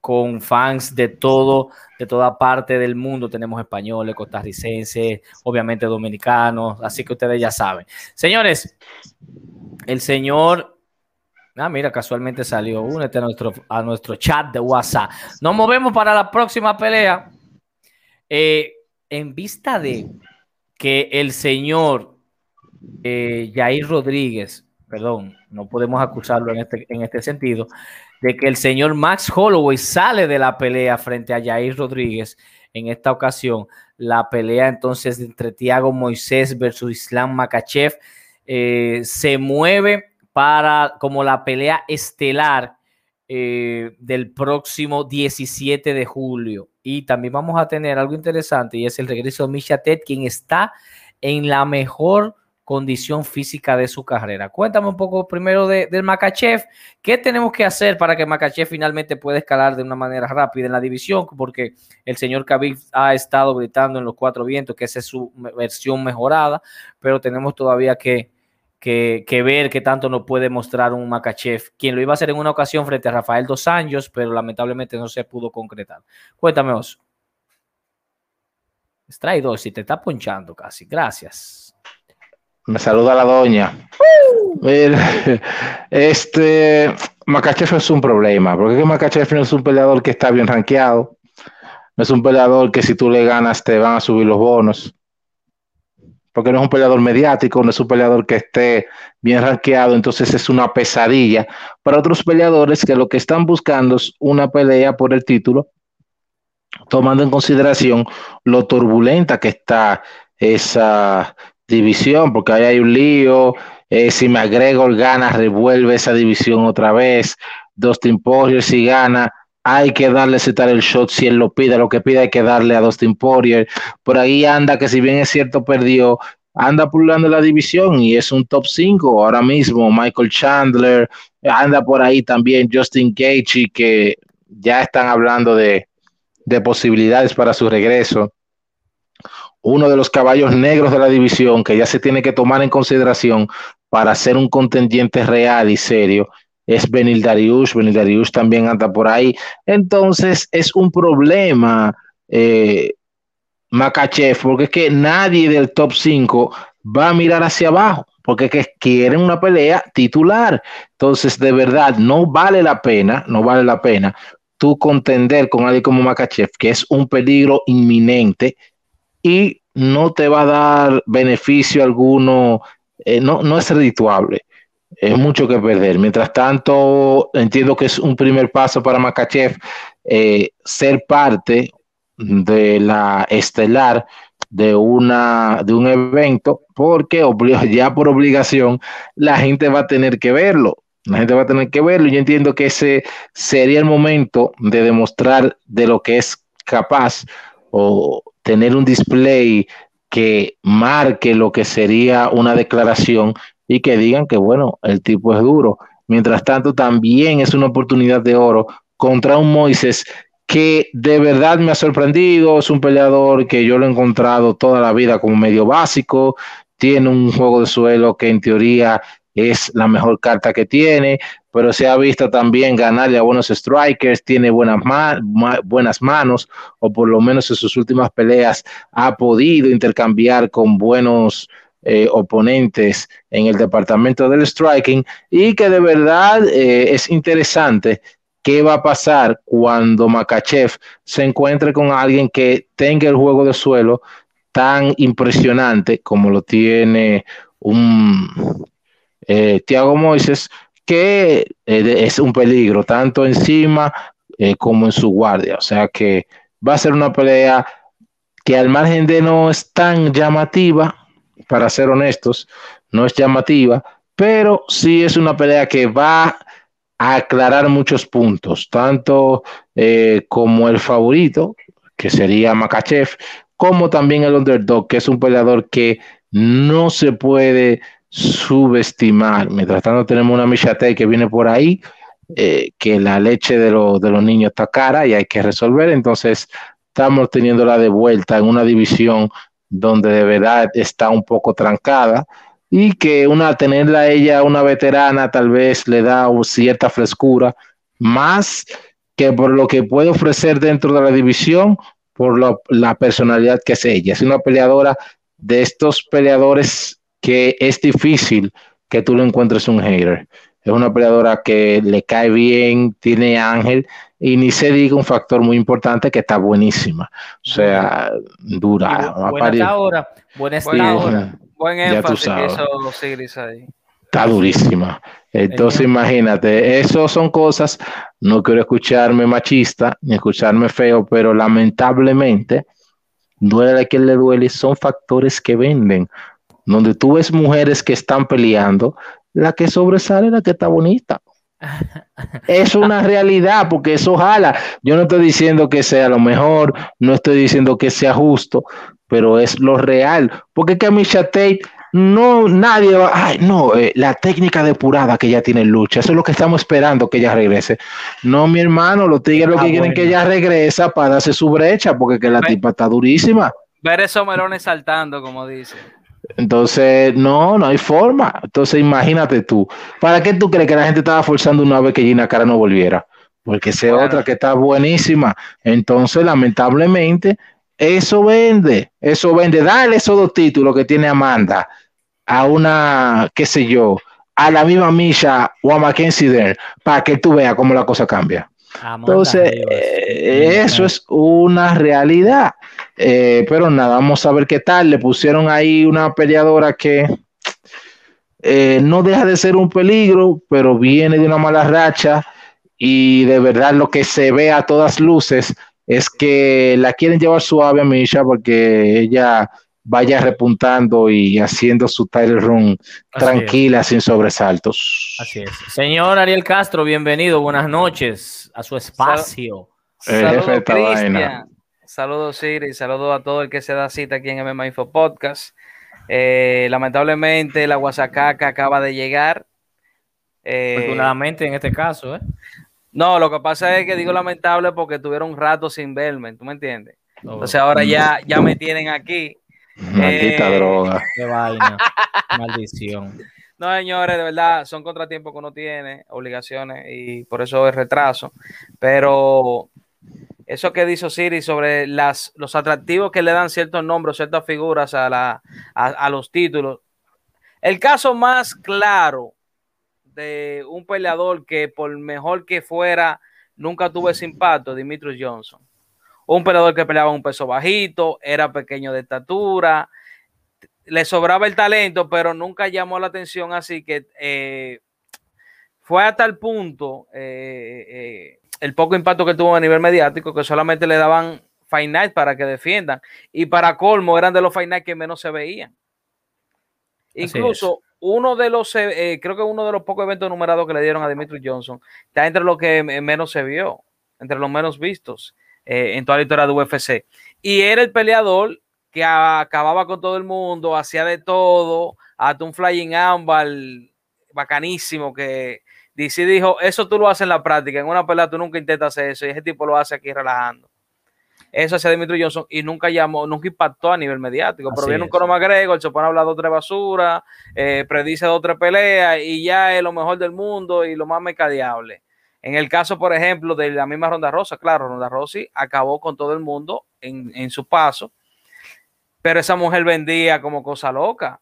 con fans de todo, de toda parte del mundo. Tenemos españoles, costarricenses, obviamente dominicanos, así que ustedes ya saben. Señores, el señor. Ah, mira, casualmente salió. Únete a nuestro, chat de WhatsApp. Nos movemos para la próxima pelea. Eh, en vista de que el señor eh, Jair Rodríguez, perdón, no podemos acusarlo en este, en este sentido, de que el señor Max Holloway sale de la pelea frente a Jair Rodríguez en esta ocasión. La pelea entonces entre Tiago Moisés versus Islam Makachev eh, se mueve para como la pelea estelar eh, del próximo 17 de julio. Y también vamos a tener algo interesante y es el regreso de Misha Ted, quien está en la mejor condición física de su carrera. Cuéntame un poco primero de, del Makachev. ¿Qué tenemos que hacer para que Makachev finalmente pueda escalar de una manera rápida en la división? Porque el señor Khabib ha estado gritando en los cuatro vientos que esa es su versión mejorada, pero tenemos todavía que ver qué tanto nos puede mostrar un Makachev, quien lo iba a hacer en una ocasión frente a Rafael Dos Años, pero lamentablemente no se pudo concretar. Cuéntame, Oso. dos si te está ponchando casi. Gracias. Me saluda la doña. Este Makachev es un problema, porque Makachev no es un peleador que está bien rankeado. No es un peleador que si tú le ganas te van a subir los bonos porque no es un peleador mediático, no es un peleador que esté bien rankeado, entonces es una pesadilla para otros peleadores que lo que están buscando es una pelea por el título, tomando en consideración lo turbulenta que está esa división, porque ahí hay un lío, eh, si McGregor gana, revuelve esa división otra vez, Dustin Poirier si gana, hay que darle citar el shot si él lo pide, lo que pide hay que darle a Dustin Poirier. Por ahí anda, que si bien es cierto perdió, anda pululando la división y es un top 5 ahora mismo. Michael Chandler, anda por ahí también Justin Gaethje, que ya están hablando de, de posibilidades para su regreso. Uno de los caballos negros de la división que ya se tiene que tomar en consideración para ser un contendiente real y serio es Benil Dariush, Benil también anda por ahí. Entonces es un problema eh, Makachev, porque es que nadie del top 5 va a mirar hacia abajo, porque es que quieren una pelea titular. Entonces, de verdad, no vale la pena, no vale la pena tú contender con alguien como Makachev, que es un peligro inminente y no te va a dar beneficio alguno, eh, no, no es redituable es mucho que perder. Mientras tanto, entiendo que es un primer paso para Makachev eh, ser parte de la estelar de, una, de un evento, porque *laughs* ya por obligación la gente va a tener que verlo. La gente va a tener que verlo. Yo entiendo que ese sería el momento de demostrar de lo que es capaz o tener un display que marque lo que sería una declaración y que digan que, bueno, el tipo es duro. Mientras tanto, también es una oportunidad de oro contra un Moises que de verdad me ha sorprendido. Es un peleador que yo lo he encontrado toda la vida como medio básico. Tiene un juego de suelo que en teoría es la mejor carta que tiene, pero se ha visto también ganarle a buenos strikers, tiene buenas, manos, o por lo menos en sus últimas peleas ha podido intercambiar con buenos eh, oponentes en el departamento del striking y que de verdad eh, es interesante qué va a pasar cuando Makachev se encuentre con alguien que tenga el juego de suelo tan impresionante como lo tiene un eh, Tiago Moises, que es un peligro tanto encima como en su guardia. O sea que va a ser una pelea que al margen de no es tan llamativa, para ser honestos, no es llamativa, pero sí es una pelea que va a aclarar muchos puntos, tanto eh, como el favorito, que sería Makachev, como también el underdog, que es un peleador que no se puede subestimar. Mientras tanto tenemos una Michate que viene por ahí, eh, que la leche de, de los niños está cara y hay que resolver, entonces estamos teniéndola de vuelta en una división donde de verdad está un poco trancada y que una tenerla ella una veterana tal vez le da cierta frescura más que por lo que puede ofrecer dentro de la división por la personalidad que es ella. Es una peleadora de estos peleadores que es difícil que tú le encuentres un hater. Es una peleadora que le cae bien, tiene ángel y ni se diga un factor muy importante que está buenísima. O sea, dura. buena ahora, buena está Buen énfasis que ahí. Está durísima. Entonces, imagínate, eso son cosas, no quiero escucharme machista ni escucharme feo, pero lamentablemente, duele a quien le duele, son factores que venden. Donde tú ves mujeres que están peleando, la que sobresale es la que está bonita. *laughs* Es una realidad, porque eso jala. Yo no estoy diciendo que sea lo mejor, no estoy diciendo que sea justo, pero es lo real. Porque que a Misha Tate no, nadie va, ay, no, eh, la técnica depurada que ella tiene en lucha, eso es lo que estamos esperando que ella regrese. No, mi hermano, los tigres lo que ah, quieren que ella regresa para darse su brecha, porque que la tipa está durísima. Ver esos melones saltando, como dice. Entonces, no, no hay forma. Entonces, imagínate tú. ¿Para qué tú crees que la gente estaba forzando una vez que Gina Cara no volviera? Porque sea otra que está buenísima. Entonces, lamentablemente, eso vende. Eso vende. Dale esos dos títulos que tiene Amanda a una, qué sé yo, a la misma Misha o a Mackenzie para que tú veas cómo la cosa cambia. Entonces, eh, eso es una realidad. Eh, pero nada, vamos a ver qué tal. Le pusieron ahí una peleadora que eh, no deja de ser un peligro, pero viene de una mala racha. Y de verdad lo que se ve a todas luces es que la quieren llevar suave a Misha porque ella vaya repuntando y haciendo su title run tranquila, sin sobresaltos. Así es. Señor Ariel Castro, bienvenido, buenas noches a su espacio. Saludos, Cristian. Saludos, Siri. Saludos a todo el que se da cita aquí en MMA Info Podcast. Eh, lamentablemente, la Guasacaca acaba de llegar. Eh, Afortunadamente, en este caso, ¿eh? No, lo que pasa es que digo lamentable porque tuvieron un rato sin verme, ¿tú me entiendes? Entonces ahora ya, ya me tienen aquí Maldita eh, droga. *laughs* Qué vaina. Maldición. No, señores, de verdad, son contratiempos que uno tiene, obligaciones, y por eso es retraso. Pero eso que dice Siri sobre las, los atractivos que le dan ciertos nombres, ciertas figuras a, la, a, los títulos. El caso más claro de un peleador que por mejor que fuera, nunca tuvo ese impacto, Dimitrios Johnson un peleador que peleaba un peso bajito, era pequeño de estatura, le sobraba el talento, pero nunca llamó la atención, así que eh, fue hasta el punto eh, eh, el poco impacto que tuvo a nivel mediático que solamente le daban Fight Night para que defiendan. Y para colmo eran de los Fight Night que menos se veían. Incluso uno de los, creo que uno de los pocos eventos numerados que le dieron a Dimitri Johnson está entre los que menos se vio, entre los menos vistos en toda la historia de UFC. Y era el peleador que acababa con todo el mundo, hacía de todo, hasta un flying ámbar bacanísimo que DC dijo, eso tú lo haces en la práctica, en una pelea tú nunca intentas hacer eso y ese tipo lo hace aquí relajando. Eso hacía Dimitri Johnson y nunca llamó, nunca impactó a nivel mediático. pero viene un Conor McGregor, se pone a hablar de otra basura, eh, predice de otra pelea y ya es lo mejor del mundo y lo más mercadeable. En el caso, por ejemplo, de la misma Ronda Rosa, claro, Ronda Rossi acabó con todo el mundo en, su paso, pero esa mujer vendía como cosa loca.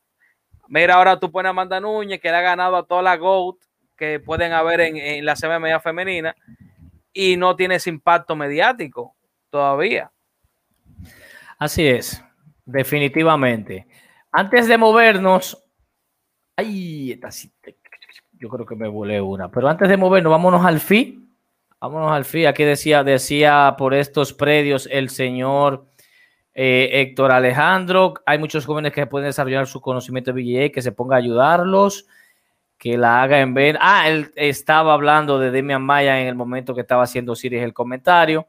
Mira, ahora tú pones a Amanda Núñez, que le ha ganado a toda la GOAT que pueden haber en, la CMMA femenina y no tiene ese impacto mediático todavía. Así es, definitivamente. Antes de movernos, ay, yo creo que me volé una, pero antes de movernos, vámonos al FI. Vámonos al FI. Aquí decía, decía por estos predios el señor eh, Héctor Alejandro. Hay muchos jóvenes que pueden desarrollar su conocimiento de BJA, que se ponga a ayudarlos, que la haga en ver. Ah, él estaba hablando de Demian Maya en el momento que estaba haciendo Siris el comentario.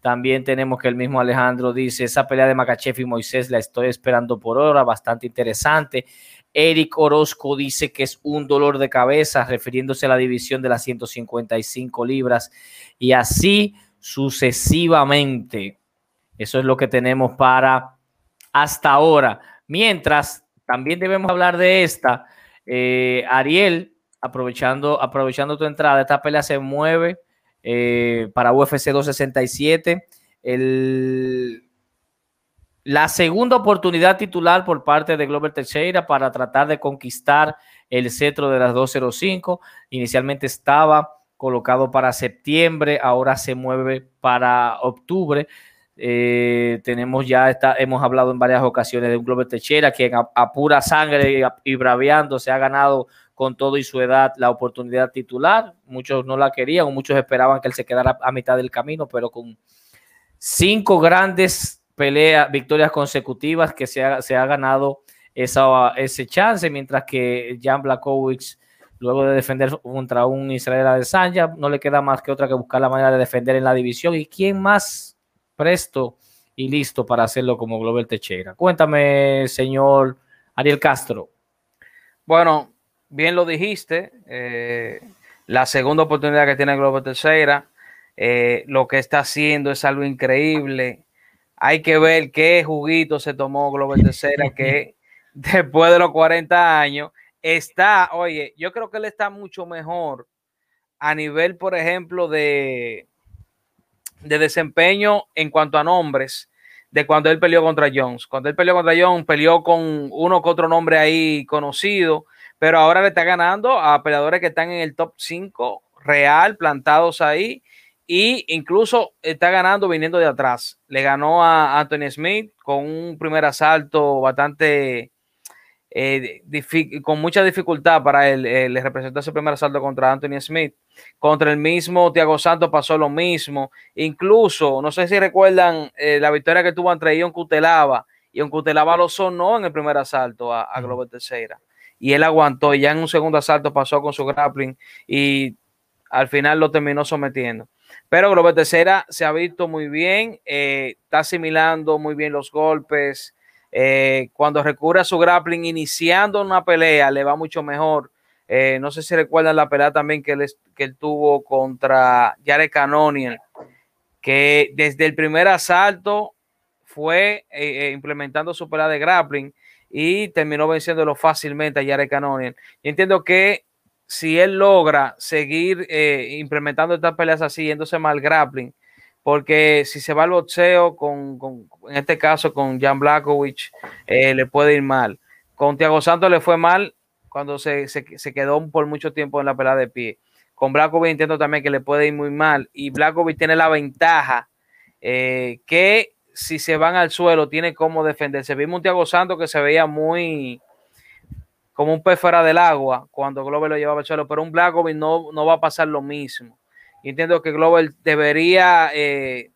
También tenemos que el mismo Alejandro dice, esa pelea de Makachev y Moisés la estoy esperando por hora, bastante interesante. Eric Orozco dice que es un dolor de cabeza, refiriéndose a la división de las 155 libras y así sucesivamente. Eso es lo que tenemos para hasta ahora. Mientras, también debemos hablar de esta. Eh, Ariel, aprovechando, aprovechando tu entrada, esta pelea se mueve eh, para UFC 267. El, la segunda oportunidad titular por parte de Glover Teixeira para tratar de conquistar el cetro de las 205. Inicialmente estaba colocado para septiembre, ahora se mueve para octubre. Eh, tenemos ya, hemos hablado en varias ocasiones de un Glover Teixeira que a, pura sangre y, braviando se ha ganado con todo y su edad la oportunidad titular. Muchos no la querían o muchos esperaban que él se quedara a mitad del camino, pero con cinco grandes peleas, victorias consecutivas que se ha, se ha ganado esa, ese chance, mientras que Jan Blakowicz, luego de defender contra un Israel Adesanya, no le queda más que otra que buscar la manera de defender en la división. ¿Y quién más presto y listo para hacerlo como Global Techera? Cuéntame, señor Ariel Castro. Bueno, bien lo dijiste, eh, la segunda oportunidad que tiene Globo Tercera, eh, lo que está haciendo es algo increíble. Hay que ver qué juguito se tomó Globo Tercera, que *laughs* después de los 40 años está, oye, yo creo que él está mucho mejor a nivel, por ejemplo, de, de desempeño en cuanto a nombres de cuando él peleó contra Jones. Cuando él peleó contra Jones, peleó con uno que otro nombre ahí conocido pero ahora le está ganando a peleadores que están en el top 5 real, plantados ahí, y incluso está ganando viniendo de atrás. Le ganó a Anthony Smith con un primer asalto bastante, eh, con mucha dificultad para él. Eh, le representó ese primer asalto contra Anthony Smith. Contra el mismo Thiago Santos pasó lo mismo. Incluso, no sé si recuerdan eh, la victoria que tuvo entre Ion Cutelaba. Ion Cutelaba lo sonó en el primer asalto a, a Globo Tercera y él aguantó y ya en un segundo asalto pasó con su grappling y al final lo terminó sometiendo. Pero Glover Tercera se ha visto muy bien, eh, está asimilando muy bien los golpes. Eh, cuando recurre a su grappling iniciando una pelea, le va mucho mejor. Eh, no sé si recuerdan la pelea también que él, tuvo contra Jared Cannonier, que desde el primer asalto fue implementando su pelea de grappling y terminó venciéndolo fácilmente a Jared Cannonier. Y entiendo que si él logra seguir eh, implementando estas peleas así, yéndose mal grappling, porque si se va al boxeo, con, en este caso con Jan Blakowicz, eh, le puede ir mal. Con Thiago Santos le fue mal cuando se, quedó por mucho tiempo en la pelea de pie. Con Blakowicz entiendo también que le puede ir muy mal. Y Blakowicz tiene la ventaja eh, que si se van al suelo, tiene cómo defenderse. Vimos un Thiago Santos que se veía muy como un pez fuera del agua cuando Glover lo llevaba al suelo, pero un Blackovic no, no va a pasar lo mismo. entiendo que Glover debería eh,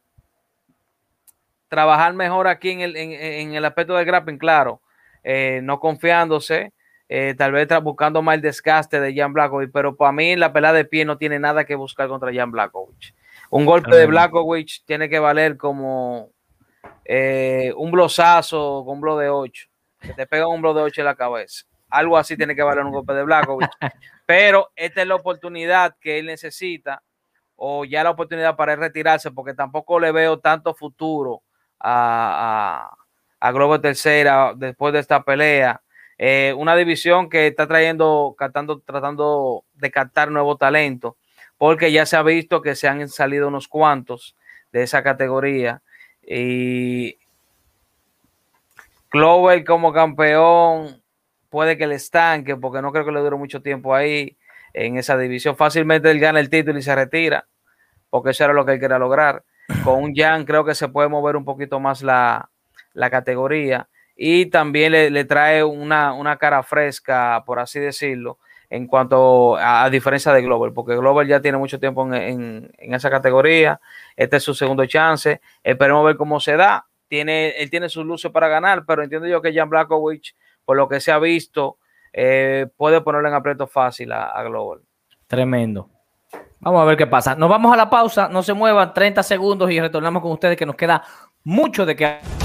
trabajar mejor aquí en el, en, el aspecto de grappling, claro, eh, no confiándose, eh, tal vez buscando más el desgaste de Jan Blackovic, pero para mí la pelea de pie no tiene nada que buscar contra Jan Blackovic. Un golpe de Blackovic tiene que valer como un blosazo con un blow de 8, que te pega un blow de 8 en la cabeza. Algo así tiene que valer un *laughs* golpe de Blackovic. pero esta es la oportunidad que él necesita, o ya la oportunidad para él retirarse, porque tampoco le veo tanto futuro a, a, a Globo Tercera después de esta pelea. Eh, una división que está trayendo, tratando, tratando de captar nuevo talento, porque ya se ha visto que se han salido unos cuantos de esa categoría. Y Clover como campeón puede que le estanque, porque no creo que le dure mucho tiempo ahí en esa división. Fácilmente él gana el título y se retira, porque eso era lo que él quería lograr. Con un Jan creo que se puede mover un poquito más la, la categoría y también le, trae una, cara fresca, por así decirlo, en cuanto a, diferencia de Global, porque Global ya tiene mucho tiempo en, esa categoría, este es su segundo chance, esperemos ver cómo se da, tiene, él tiene sus luces para ganar, pero entiendo yo que Jan Blackovich, por lo que se ha visto, eh, puede ponerle en aprieto fácil a, a Global. Tremendo. Vamos a ver qué pasa. Nos vamos a la pausa, no se muevan 30 segundos y retornamos con ustedes que nos queda mucho de que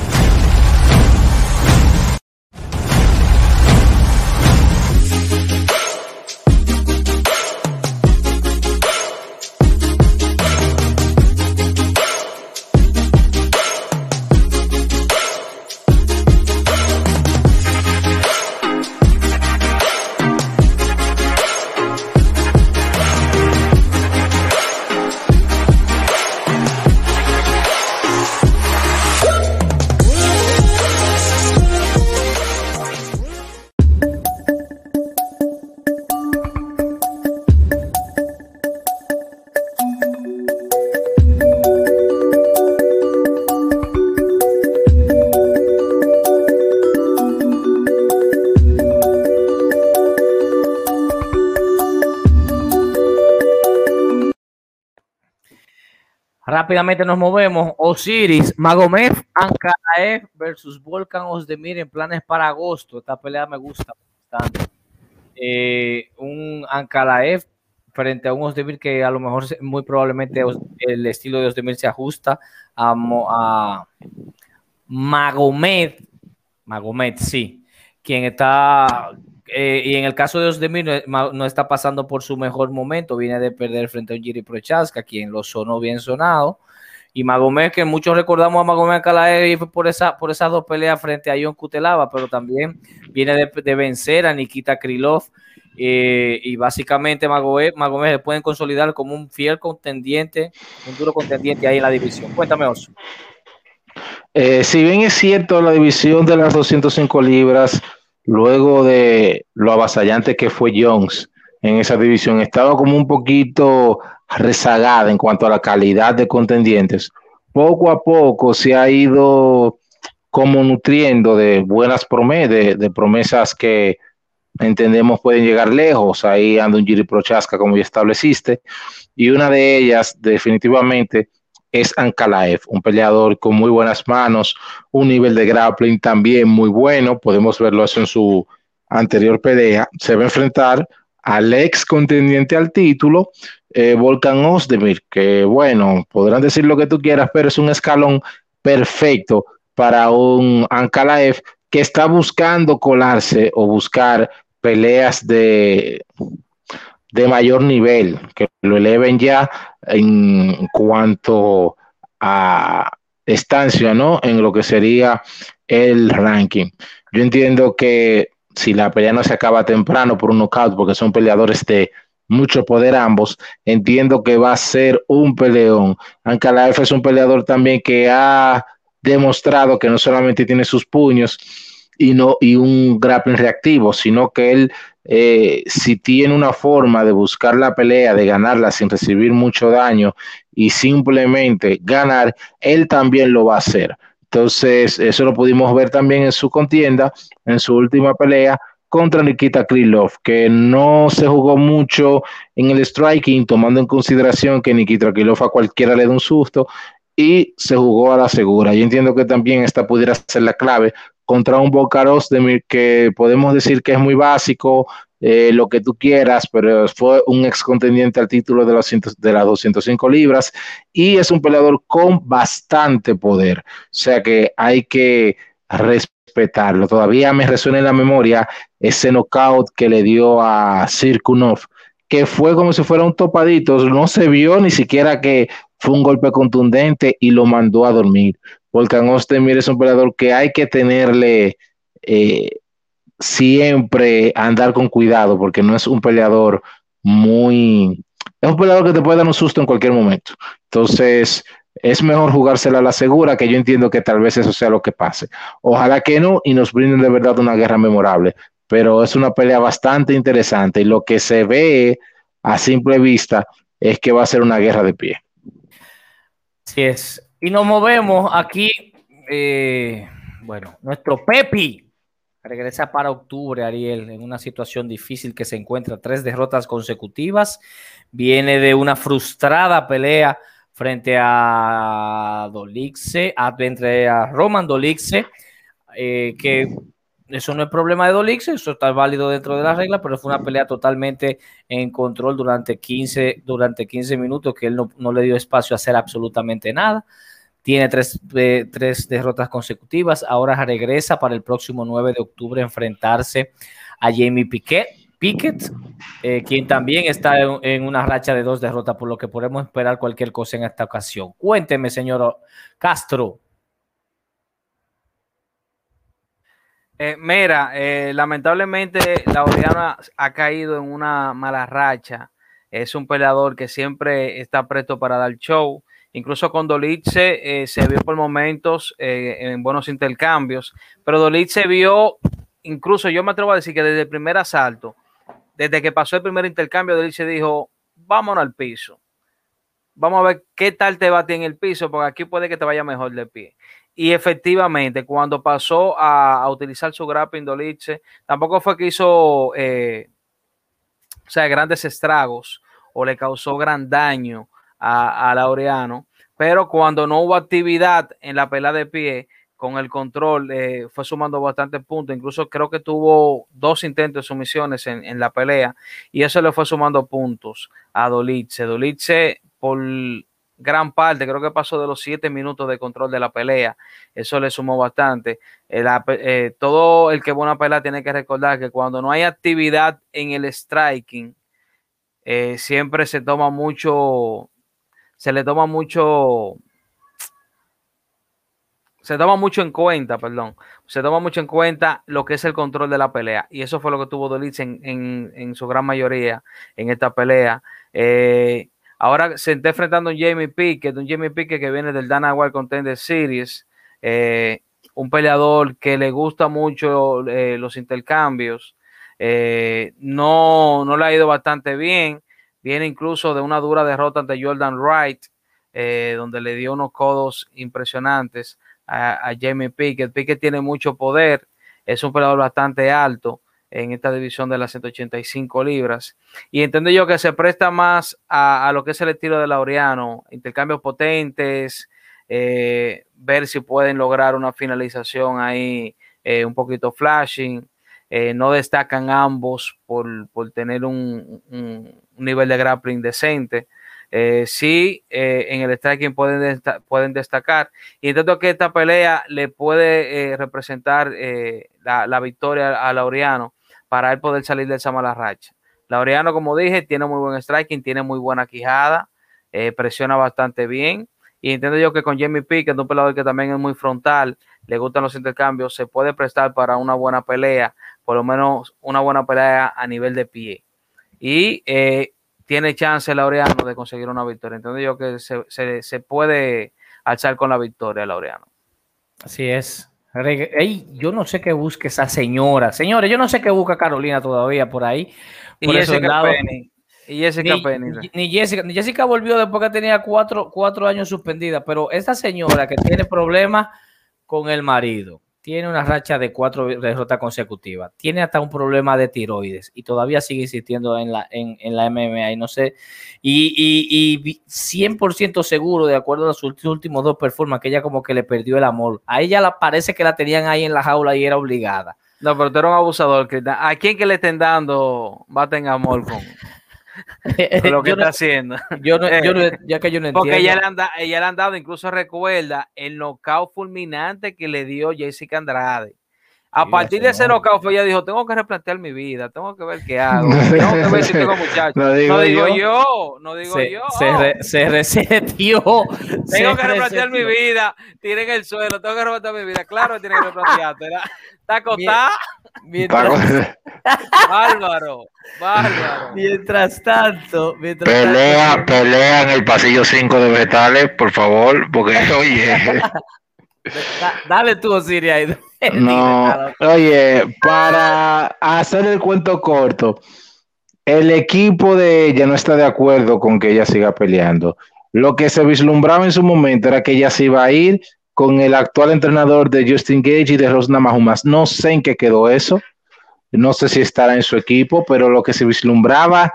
Rápidamente nos movemos. Osiris, Magomed, Ankaraev versus Volkan Osdemir en planes para agosto. Esta pelea me gusta bastante. Eh, un Ankaraev frente a un Osdemir que a lo mejor muy probablemente el estilo de Osdemir se ajusta a Magomed. Magomed, sí. Quien está eh, y en el caso de Osdemir no, está pasando por su mejor momento, viene de perder frente a un Jiri Prochaska, quien lo sonó bien sonado. Y Magomed, que muchos recordamos a Magomed Kalaev por, esa, por esas dos peleas frente a John Kutelava, pero también viene de, vencer a Nikita Krylov. Eh, y básicamente Magomed, Magomed pueden consolidar como un fiel contendiente, un duro contendiente ahí en la división. Cuéntame, Oso. Eh, si bien es cierto, la división de las 205 libras luego de lo avasallante que fue Jones en esa división, estaba como un poquito rezagada en cuanto a la calidad de contendientes. Poco a poco se ha ido como nutriendo de buenas promesas, de, promesas que entendemos pueden llegar lejos. Ahí anda un Giri Prochaska, como ya estableciste, y una de ellas definitivamente es Ankalaev, un peleador con muy buenas manos, un nivel de grappling también muy bueno, podemos verlo eso en su anterior pelea, se va a enfrentar al ex contendiente al título, eh, Volkan Ozdemir, que bueno, podrán decir lo que tú quieras, pero es un escalón perfecto para un Ankalaev que está buscando colarse o buscar peleas de de mayor nivel, que lo eleven ya en cuanto a estancia, ¿no? En lo que sería el ranking. Yo entiendo que si la pelea no se acaba temprano por un knockout, porque son peleadores de mucho poder ambos, entiendo que va a ser un peleón. Ankalaev es un peleador también que ha demostrado que no solamente tiene sus puños y, no, y un grappling reactivo, sino que él eh, si tiene una forma de buscar la pelea, de ganarla sin recibir mucho daño y simplemente ganar, él también lo va a hacer. Entonces, eso lo pudimos ver también en su contienda, en su última pelea contra Nikita Krylov, que no se jugó mucho en el striking, tomando en consideración que Nikita Krylov a cualquiera le da un susto y se jugó a la segura. Yo entiendo que también esta pudiera ser la clave contra un Bocaros de que podemos decir que es muy básico, eh, lo que tú quieras, pero fue un ex contendiente al título de, los, de las 205 libras y es un peleador con bastante poder. O sea que hay que respetarlo. Todavía me resuena en la memoria ese knockout que le dio a Sirkunov, que fue como si fuera un topadito, no se vio ni siquiera que fue un golpe contundente y lo mandó a dormir. Volkan Ostermir es un peleador que hay que tenerle eh, siempre andar con cuidado porque no es un peleador muy... Es un peleador que te puede dar un susto en cualquier momento. Entonces, es mejor jugársela a la segura, que yo entiendo que tal vez eso sea lo que pase. Ojalá que no y nos brinden de verdad una guerra memorable, pero es una pelea bastante interesante y lo que se ve a simple vista es que va a ser una guerra de pie. Así es. Y nos movemos aquí, eh, bueno, nuestro Pepi Regresa para octubre, Ariel, en una situación difícil que se encuentra tres derrotas consecutivas. Viene de una frustrada pelea frente a Dolixe, entre a Roman Dolixe, eh, que eso no es problema de Dolixe, eso está válido dentro de la regla, pero fue una pelea totalmente en control durante 15, durante 15 minutos, que él no, no le dio espacio a hacer absolutamente nada tiene tres, tres derrotas consecutivas. Ahora regresa para el próximo 9 de octubre enfrentarse a Jamie Piquet, Pickett, eh, quien también está en, una racha de dos derrotas, por lo que podemos esperar cualquier cosa en esta ocasión. Cuénteme, señor Castro. Eh, mira, eh, lamentablemente Laureano ha caído en una mala racha. Es un peleador que siempre está presto para dar show. Incluso con Dolitze eh, se vio por momentos eh, en buenos intercambios, pero Dolitze vio, incluso yo me atrevo a decir que desde el primer asalto, desde que pasó el primer intercambio, Dolitze dijo, vámonos al piso. Vamos a ver qué tal te ti en el piso, porque aquí puede que te vaya mejor de pie. Y efectivamente, cuando pasó a, utilizar su grappling Dolitze, tampoco fue que hizo eh, o sea, grandes estragos o le causó gran daño a, Laureano, pero cuando no hubo actividad en la pelea de pie, con el control, eh, fue sumando bastantes puntos. Incluso creo que tuvo dos intentos de sumisiones en, la pelea y eso le fue sumando puntos a Dolitze. Dolitze, por gran parte, creo que pasó de los siete minutos de control de la pelea. Eso le sumó bastante. Eh, eh, todo el que va a una pelea tiene que recordar que cuando no hay actividad en el striking, siempre se toma mucho se le toma mucho, se toma mucho en cuenta, perdón, se toma mucho en cuenta lo que es el control de la pelea. Y eso fue lo que tuvo Dolitz en, su gran mayoría en esta pelea. Eh, ahora se está enfrentando a un Jamie Pickett, un Jamie Pickett que viene del Dana White Contender Series, eh, un peleador que le gusta mucho eh, los intercambios. no, no le ha ido bastante bien. Viene incluso de una dura derrota ante Jordan Wright, eh, donde le dio unos codos impresionantes a, Jamie Pickett. Pickett tiene mucho poder, es un peleador bastante alto en esta división de las 185 libras. Y entiendo yo que se presta más a, lo que es el estilo de Laureano, intercambios potentes, eh, ver si pueden lograr una finalización ahí eh, un poquito flashing. no destacan ambos por, tener un, nivel de grappling decente. Eh, sí, eh, en el striking pueden, pueden destacar. Y entiendo que esta pelea le puede eh, representar la, victoria a Laureano para él poder salir de esa mala racha. Laureano, como dije, tiene muy buen striking, tiene muy buena quijada, presiona bastante bien. Y entiendo yo que con Jamie Pickett, un peleador que también es muy frontal, le gustan los intercambios, se puede prestar para una buena pelea, por lo menos una buena pelea a nivel de pie y eh, tiene chance Laureano de conseguir una victoria. Entonces yo que se, puede alzar con la victoria Laureano. Así es. yo no sé qué busque esa señora. Señores, yo no sé qué busca Carolina todavía por ahí. y Jessica Penny. Y Jessica ni, Penny. Ni, Jessica, ni Jessica volvió después que tenía cuatro, cuatro años suspendida, pero esta señora que tiene problemas con el marido, tiene una racha de cuatro derrotas consecutivas, tiene hasta un problema de tiroides y todavía sigue insistiendo en la, en, la MMA y no sé, y, y, y 100% seguro, de acuerdo a sus últimos dos performances, que ella como que le perdió el amor. A ella la, parece que la tenían ahí en la jaula y era obligada. No, pero tú eres un abusador. ¿A quién que le estén dando baten amor con, lo *laughs* que está no- haciendo? Yo no, yo no- ya que yo no *laughs* Porque entiendo. ella le, han da- ella le han dado, incluso recuerda, el knockout fulminante que le dio Jessica Andrade. A Sí, partir de ese no. knockout, ella dijo, tengo que replantear mi vida, tengo que ver qué hago, *laughs* tengo que ver si tengo muchachos. Digo no digo yo. yo, no digo se, yo. se, re- se resetió. se Tengo que replantear mi vida, tiren el suelo, tengo que replantear mi vida. Claro que tiene que replantearte. ¿verdad? Está acostada, Mientras, *laughs* bárbaro, bárbaro. mientras tanto, mientras Pelea, tanto- pelea en el pasillo 5 de vegetales, por favor, porque *laughs* oye, Da- dale tú, Osiris, ahí. *laughs* no, oye, para hacer el cuento corto, el equipo de ella no está de acuerdo con que ella siga peleando. Lo que se vislumbraba en su momento era que ella se iba a ir con el actual entrenador de Justin Gage y de Rosna Mahumas. No sé en qué quedó eso. No sé si estará en su equipo, pero lo que se vislumbraba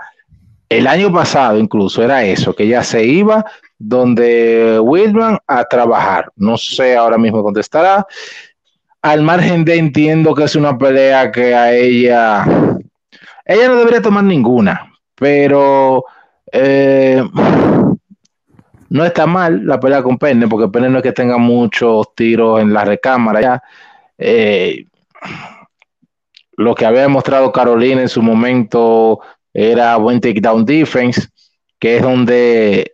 el año pasado incluso era eso, que ella se iba donde Whitman a trabajar. No sé ahora mismo contestará. Al margen de entiendo que es una pelea que a ella, ella no debería tomar ninguna, pero eh, no está mal la pelea con Penne, porque Penne no es que tenga muchos tiros en la recámara ya. Eh, lo que había demostrado Carolina en su momento era buen takedown defense, que es donde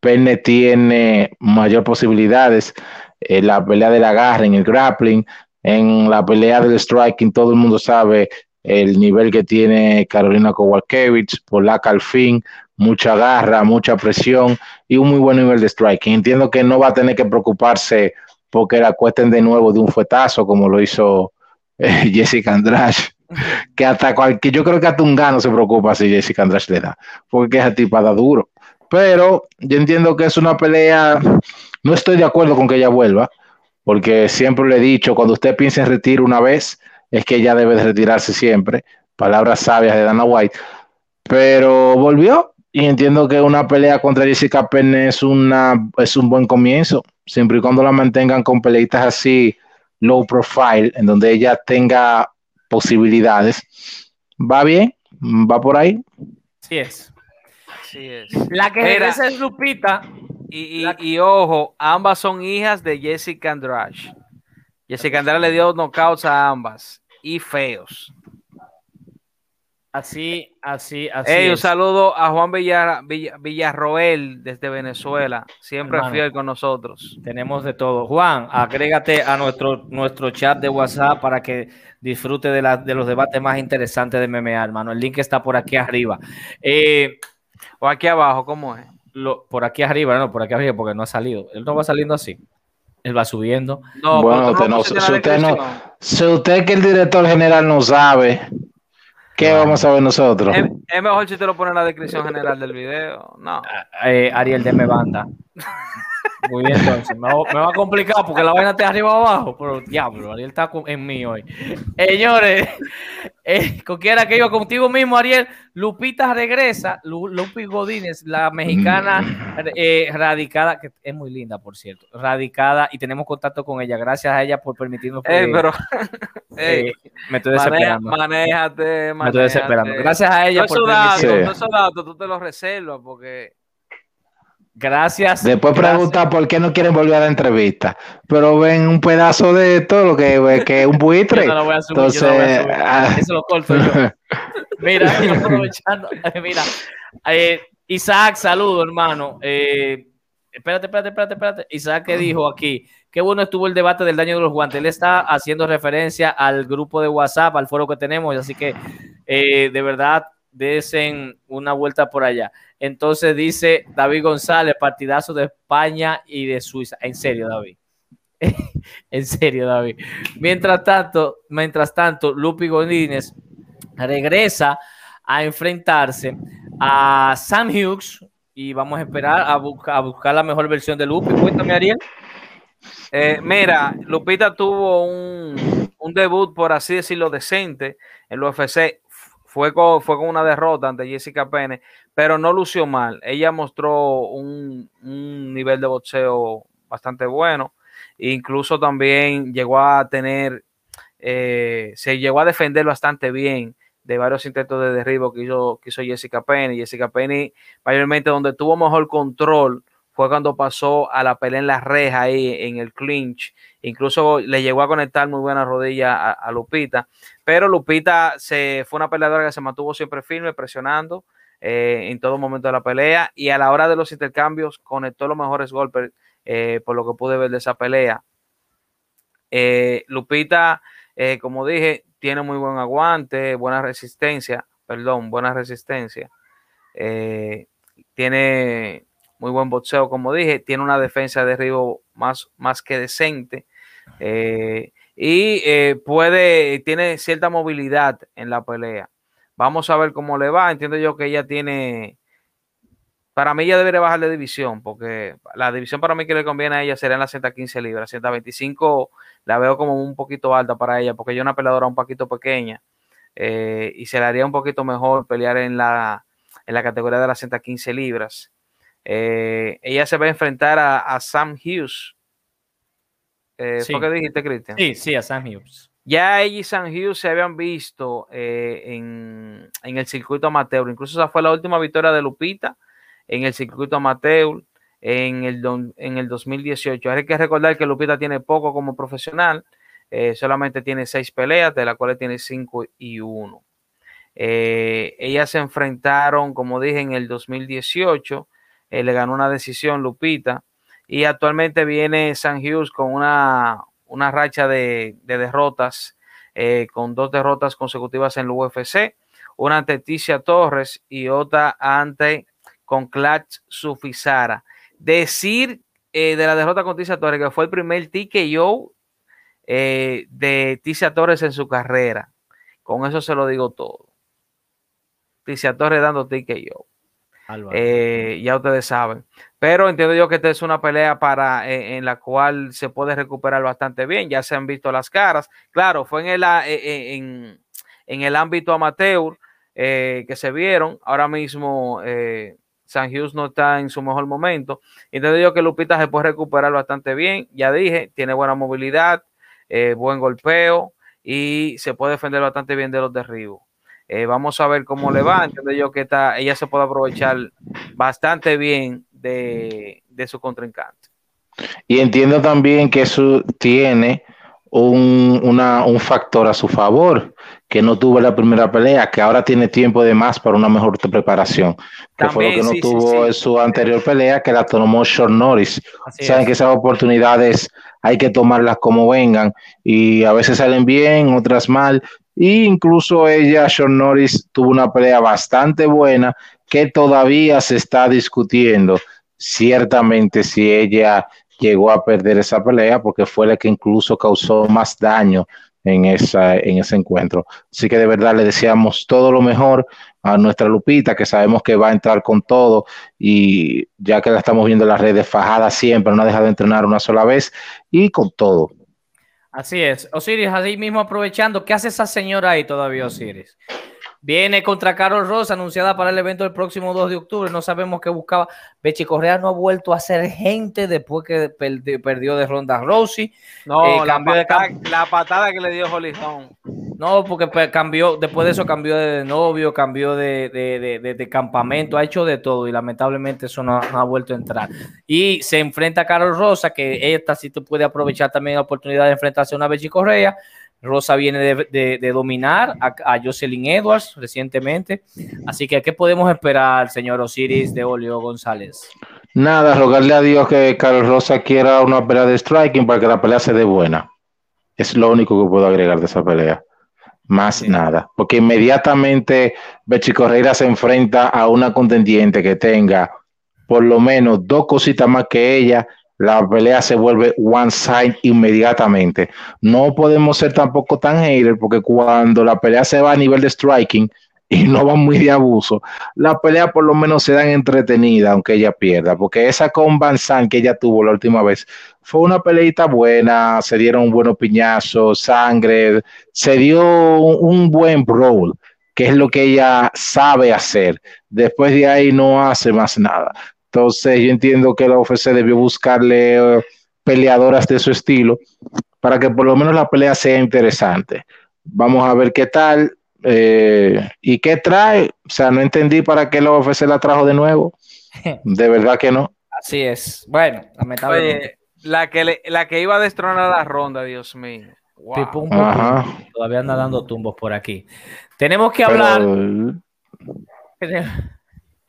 Penne tiene mayor posibilidades. En la pelea del agarre, en el grappling, en la pelea del striking, todo el mundo sabe el nivel que tiene Carolina Kowalkiewicz, Polaca al fin, mucha garra, mucha presión y un muy buen nivel de striking. Entiendo que no va a tener que preocuparse porque la cuesten de nuevo de un fuetazo como lo hizo eh, *laughs* Jessica Andrade, que hasta cualquier, yo creo que hasta un gano se preocupa si Jessica Andrade le da, porque esa tipa da duro. Pero yo entiendo que es una pelea, no estoy de acuerdo con que ella vuelva, porque siempre le he dicho, cuando usted piensa en retiro una vez, es que ella debe de retirarse siempre. Palabras sabias de Dana White. Pero volvió y entiendo que una pelea contra Jessica Penne es, una, es un buen comienzo, siempre y cuando la mantengan con peleitas así low profile, en donde ella tenga posibilidades. Va bien, va por ahí. Así es. Así es. La que Mira. regresa es Lupita. Y, y- y ojo, ambas son hijas de Jessica Andrade. Jessica Andrade le dio knockouts a ambas y feos. Así, así, así. Un es. saludo a Juan Villar- Villa- Villarroel desde Venezuela, siempre Hermano. fiel con nosotros. Tenemos de todo. Juan, agrégate a nuestro, nuestro chat de WhatsApp para que disfrute de, la- de los debates más interesantes de MMA, hermano. El link está por aquí arriba. Eh, O aquí abajo, ¿cómo es? lo- por aquí arriba, no, por aquí arriba, porque no ha salido. Él no va saliendo así. Él va subiendo. No, Bueno, pero tú usted no- no-. Si usted que el director general no sabe, ¿qué Bueno. vamos a saber nosotros? Es, es mejor si te lo pones en la descripción general del video. No. Eh, Ariel, deme banda. *laughs* Muy bien, entonces. Me va, me va a complicar porque la vaina está arriba abajo. Pero diablo, Ariel está en mí hoy. Señores, *laughs* eh, con quiera que iba contigo mismo, Ariel. Lupita regresa. Lu- Lupi Godínez, la mexicana eh, radicada, que es muy linda, por cierto. Radicada y tenemos contacto con ella. Gracias a ella por permitirnos. Ey, eh, pero. eh, ey, me estoy desesperando. manéjate, me estoy manéjate. desesperando. Gracias a ella Todos por esos datos. Sí. todos esos datos tú te los reservas porque. Gracias. Después gracias. pregunta por qué no quieren volver a la entrevista. Pero ven un pedazo de todo lo que, que es un *laughs* buitre. Yo no lo voy a subir, yo no lo voy a Entonces, subir. ah. Eso lo corto yo. *laughs* Mira, *laughs* yo aprovechando, mira, eh, Isaac, saludo, hermano. Eh, espérate, espérate, espérate, espérate. Isaac que dijo aquí, qué bueno estuvo el debate del daño de los guantes. Él está haciendo referencia al grupo de WhatsApp, al foro que tenemos, así que eh, de verdad desen una vuelta por allá. Entonces dice David González, partidazo de España y de Suiza. En serio, David. *laughs* en serio, David. Mientras tanto, mientras tanto, Lupi Godínez regresa a enfrentarse a Sam Hughes y vamos a esperar a, a buscar la mejor versión de Lupi. Cuéntame, Ariel. Eh, mira, Lupita tuvo un, un, debut, por así decirlo, decente en el UFC. Fue con, fue con una derrota ante Jessica Pene, pero no lució mal. Ella mostró un, un nivel de boxeo bastante bueno. Incluso también llegó a tener, eh, se llegó a defender bastante bien de varios intentos de derribo que hizo, que hizo Jessica Penny. Jessica Penny, mayormente donde tuvo mejor control fue cuando pasó a la pelea en la reja ahí en el clinch. Incluso le llegó a conectar muy buena rodilla a, Lupita. Pero Lupita se, fue una peleadora que se mantuvo siempre firme, presionando eh, en todo momento de la pelea. Y a la hora de los intercambios conectó los mejores golpes, eh, por lo que pude ver de esa pelea. Eh, Lupita, como dije, tiene muy buen aguante, buena resistencia, perdón, buena resistencia. tiene muy buen boxeo, como dije, tiene una defensa de derribo más, más que decente. Eh, y eh, puede, tiene cierta movilidad en la pelea. Vamos a ver cómo le va. Entiendo yo que ella tiene. Para mí, ella debería bajar de división, porque la división para mí que le conviene a ella sería en la 115 libras. 125 la veo como un poquito alta para ella, porque ella es una peleadora un poquito pequeña. Eh, y se le haría un poquito mejor pelear en la, en la categoría de las 115 libras. Eh, ella se va a enfrentar a, Sam Hughes. Eh, sí. qué dijiste, Cristian? Sí, sí, a Sam Hughes. Ya ella y Sam Hughes se habían visto eh, en, el circuito amateur. Incluso esa fue la última victoria de Lupita en el circuito amateur en el, en el 2018. Hay que recordar que Lupita tiene poco como profesional. solamente tiene seis peleas, de las cuales tiene cinco y uno. ellas se enfrentaron, como dije, en el 2018 eh, le ganó una decisión Lupita. Y actualmente viene San Hughes con una, una racha de, derrotas, eh, con dos derrotas consecutivas en el UFC, una ante Ticia Torres y otra ante con Clutch Sufisara. Decir eh, de la derrota con Ticia Torres que fue el primer TKO eh, de Ticia Torres en su carrera. Con eso se lo digo todo. Ticia Torres dando TKO. Eh, ya ustedes saben. Pero entiendo yo que esta es una pelea para eh, en la cual se puede recuperar bastante bien. Ya se han visto las caras. Claro, fue en el, eh, en, en el ámbito amateur que se vieron. Ahora mismo San Hughes no está en su mejor momento. Entiendo yo que Lupita se puede recuperar bastante bien. Ya dije, tiene buena movilidad, buen golpeo y se puede defender bastante bien de los derribos. Eh, vamos a ver cómo le va. Entiendo yo que está, ella se puede aprovechar bastante bien de, su contrincante. Y entiendo también que eso tiene un, un, factor a su favor, que no tuvo la primera pelea, que ahora tiene tiempo de más para una mejor preparación, que fue lo que no tuvo en su anterior pelea, que la tomó Short Norris. Saben que esas oportunidades hay que tomarlas como vengan y a veces salen bien, otras mal, y incluso ella, Sean Norris, tuvo una pelea bastante buena que todavía se está discutiendo. Ciertamente, si ella llegó a perder esa pelea, porque fue la que incluso causó más daño en, esa, en ese encuentro. Así que de verdad le deseamos todo lo mejor a nuestra Lupita, que sabemos que va a entrar con todo y ya que la estamos viendo en las redes fajada siempre, no deja de entrenar una sola vez y con todo. Así es. Osiris, así mismo aprovechando, ¿qué hace esa señora ahí todavía, Osiris? Viene contra Carol Ross, anunciada para el evento del próximo 2 de octubre. No sabemos qué buscaba. Bechi Correa no ha vuelto a ser gente después que perdió de Ronda Rousey. No, eh, la, patada, la, patada, que le dio Holly no, porque pues, cambió, después de eso cambió de novio, cambió de, campamento, ha hecho de todo y lamentablemente eso no, ha vuelto a entrar. Y se enfrenta a Carol Rosa, que esta sí te puede aprovechar también la oportunidad de enfrentarse a una Bechi Correa. Rosa viene de, dominar a, Jocelyn Edwards recientemente. Así que, ¿qué podemos esperar, señor Osiris de Olio González? Nada, rogarle a Dios que Carlos Rosa quiera una pelea de striking para que la pelea se dé buena. Es lo único que puedo agregar de esa pelea más nada, porque inmediatamente Bechi Correira se enfrenta a una contendiente que tenga por lo menos dos cositas más que ella, la pelea se vuelve one side inmediatamente. No podemos ser tampoco tan hater, porque cuando la pelea se va a nivel de striking, *laughs* y no van muy de abuso, la pelea por lo menos se dan entretenida, aunque ella pierda, porque esa con Van que ella tuvo la última vez fue una peleita buena, se dieron buenos piñazos, sangre, se dio un buen brawl, que es lo que ella sabe hacer. Después de ahí no hace más nada. Entonces yo entiendo que la UFC debió buscarle eh, peleadoras de su estilo para que por lo menos la pelea sea interesante. Vamos a ver qué tal eh, y qué trae. O sea, no entendí para qué la UFC la trajo de nuevo. *laughs* De verdad que no. Así es. Bueno, lamentablemente. la, que la que iba a destronar la ronda, Dios mío. Todavía anda dando tumbos por aquí. Tenemos que hablar. *laughs*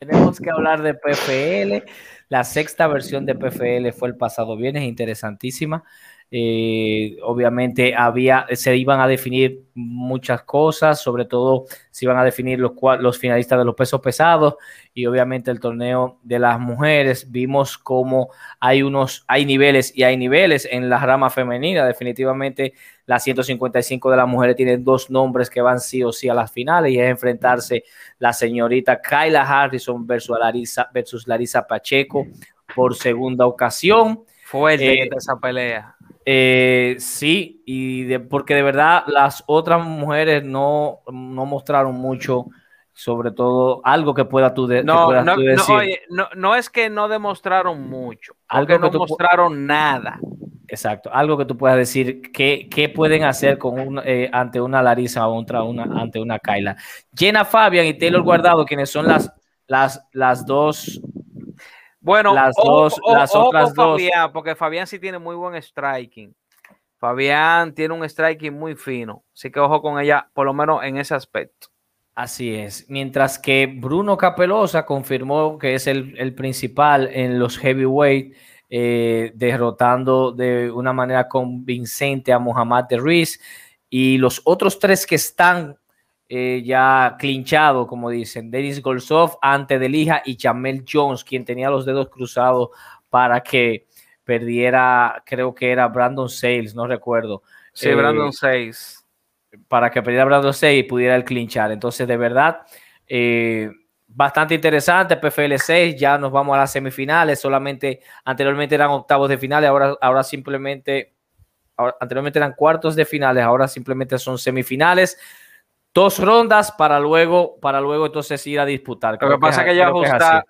Tenemos que hablar de PFL. La sexta versión de PFL fue el pasado viernes, interesantísima. Eh, obviamente había, se iban a definir muchas cosas, sobre todo se iban a definir los, los finalistas de los pesos pesados y obviamente el torneo de las mujeres. Vimos cómo hay unos, hay niveles y hay niveles en la rama femenina. Definitivamente la 155 de las mujeres tiene dos nombres que van sí o sí a las finales y es enfrentarse la señorita Kyla Harrison versus Larisa, versus Larisa Pacheco por segunda ocasión. Fuerte eh, esa pelea. Eh, sí, y de, porque de verdad las otras mujeres no, no mostraron mucho, sobre todo algo que pueda tú, de, no, no, No, no, es que no demostraron mucho, algo que no mostraron nada. Exacto, algo que tú puedas decir, ¿qué, qué pueden hacer con eh, ante una Larisa o contra una, ante una Kyla? Jenna Fabian y Taylor Guardado, quienes son las, las, las dos bueno, las dos, las otras dos. Fabián, porque Fabián sí tiene muy buen striking. Fabián tiene un striking muy fino, así que ojo con ella, por lo menos en ese aspecto. Así es. Mientras que Bruno Capelosa confirmó que es el, principal en los heavyweight, eh, derrotando de una manera convincente a Muhammad de Ruiz. Y los otros tres que están eh, ya clinchado, como dicen, Denis Golsov ante Delija y Jamel Jones, quien tenía los dedos cruzados para que perdiera, creo que era Brandon Sales, no recuerdo. Sí, Brandon Sales. Para que perdiera Brandon Sales y pudiera el clinchar. Entonces, de verdad, eh, bastante interesante. PFL 6, ya nos vamos a las semifinales. Solamente anteriormente eran octavos de finales, ahora, ahora simplemente, anteriormente eran cuartos de finales, ahora simplemente son semifinales dos rondas para luego, para luego entonces ir a disputar. Lo que pasa es que, ellos